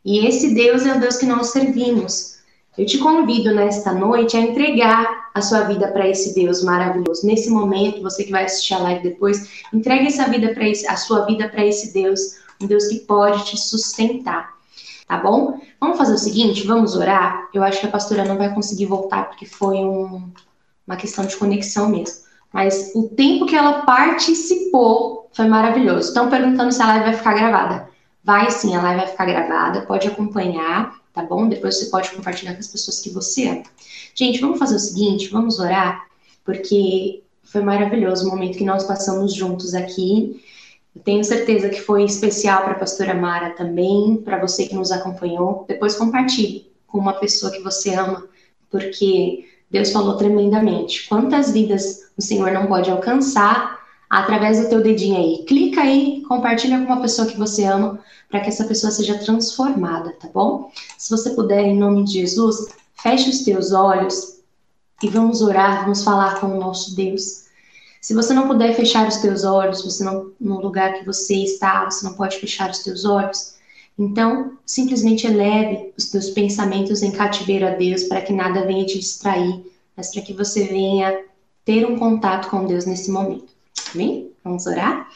Speaker 2: E esse Deus é o Deus que nós servimos. Eu te convido nesta noite a entregar a sua vida para esse Deus maravilhoso. Nesse momento, você que vai assistir a live depois, entregue essa vida para a sua vida para esse Deus, um Deus que pode te sustentar. Tá bom? Vamos fazer o seguinte, vamos orar. Eu acho que a pastora não vai conseguir voltar porque foi um, uma questão de conexão mesmo. Mas o tempo que ela participou foi maravilhoso. Estão perguntando se a live vai ficar gravada. Vai sim, a live vai ficar gravada, pode acompanhar tá bom? Depois você pode compartilhar com as pessoas que você ama. Gente, vamos fazer o seguinte, vamos orar, porque foi maravilhoso o momento que nós passamos juntos aqui. Eu tenho certeza que foi especial para a pastora Mara também, para você que nos acompanhou. Depois compartilhe com uma pessoa que você ama, porque Deus falou tremendamente. Quantas vidas o Senhor não pode alcançar através do teu dedinho aí? Clica aí, compartilha com uma pessoa que você ama, para que essa pessoa seja transformada, tá bom? Se você puder, em nome de Jesus, feche os teus olhos e vamos orar, vamos falar com o nosso Deus. Se você não puder fechar os teus olhos, você não no lugar que você está, você não pode fechar os teus olhos. Então, simplesmente eleve os teus pensamentos em cativeiro a Deus para que nada venha te distrair, mas para que você venha ter um contato com Deus nesse momento. Amém? Vamos orar?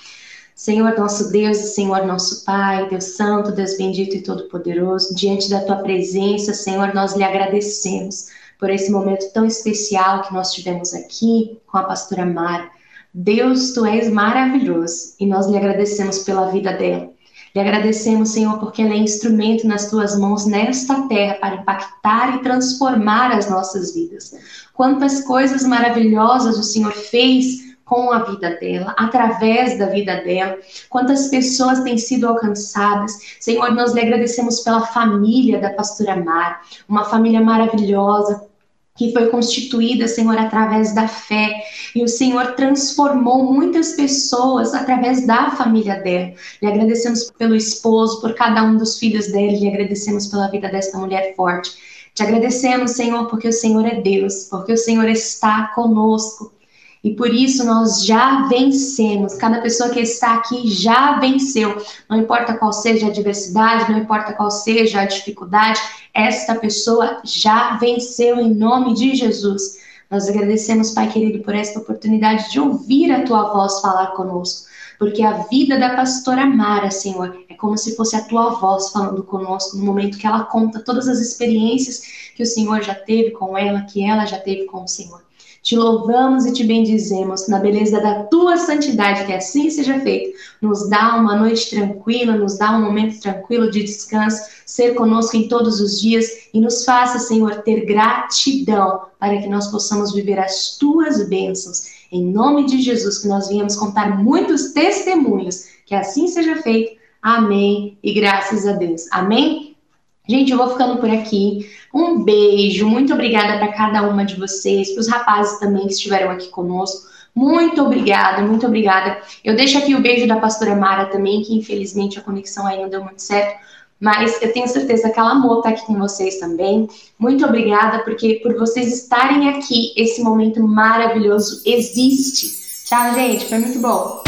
Speaker 2: Senhor nosso Deus e Senhor nosso Pai, Deus Santo, Deus bendito e todo-poderoso, diante da tua presença, Senhor, nós lhe agradecemos por esse momento tão especial que nós tivemos aqui com a pastora Mara. Deus, tu és maravilhoso e nós lhe agradecemos pela vida dela. Lhe agradecemos, Senhor, porque ela é instrumento nas tuas mãos nesta terra para impactar e transformar as nossas vidas. Quantas coisas maravilhosas o Senhor fez com a vida dela, através da vida dela, quantas pessoas têm sido alcançadas. Senhor, nós lhe agradecemos pela família da pastora Mar, uma família maravilhosa, que foi constituída, Senhor, através da fé. E o Senhor transformou muitas pessoas através da família dela. Lhe agradecemos pelo esposo, por cada um dos filhos dele, lhe agradecemos pela vida desta mulher forte. Te agradecemos, Senhor, porque o Senhor é Deus, porque o Senhor está conosco. E por isso nós já vencemos. Cada pessoa que está aqui já venceu. Não importa qual seja a adversidade, não importa qual seja a dificuldade, esta pessoa já venceu em nome de Jesus. Nós agradecemos, Pai querido, por esta oportunidade de ouvir a tua voz falar conosco. Porque a vida da pastora Mara, Senhor, é como se fosse a tua voz falando conosco no momento que ela conta todas as experiências que o Senhor já teve com ela, que ela já teve com o Senhor. Te louvamos e te bendizemos na beleza da tua santidade, que assim seja feito. Nos dá uma noite tranquila, nos dá um momento tranquilo de descanso, ser conosco em todos os dias e nos faça, Senhor, ter gratidão para que nós possamos viver as tuas bênçãos. Em nome de Jesus, que nós viemos contar muitos testemunhos. Que assim seja feito. Amém. E graças a Deus. Amém. Gente, eu vou ficando por aqui. Um beijo, muito obrigada para cada uma de vocês, para os rapazes também que estiveram aqui conosco. Muito obrigada, muito obrigada. Eu deixo aqui o beijo da pastora Mara também, que infelizmente a conexão aí não deu muito certo, mas eu tenho certeza que ela amou estar aqui com vocês também. Muito obrigada porque por vocês estarem aqui, esse momento maravilhoso existe. Tchau, gente, foi muito bom.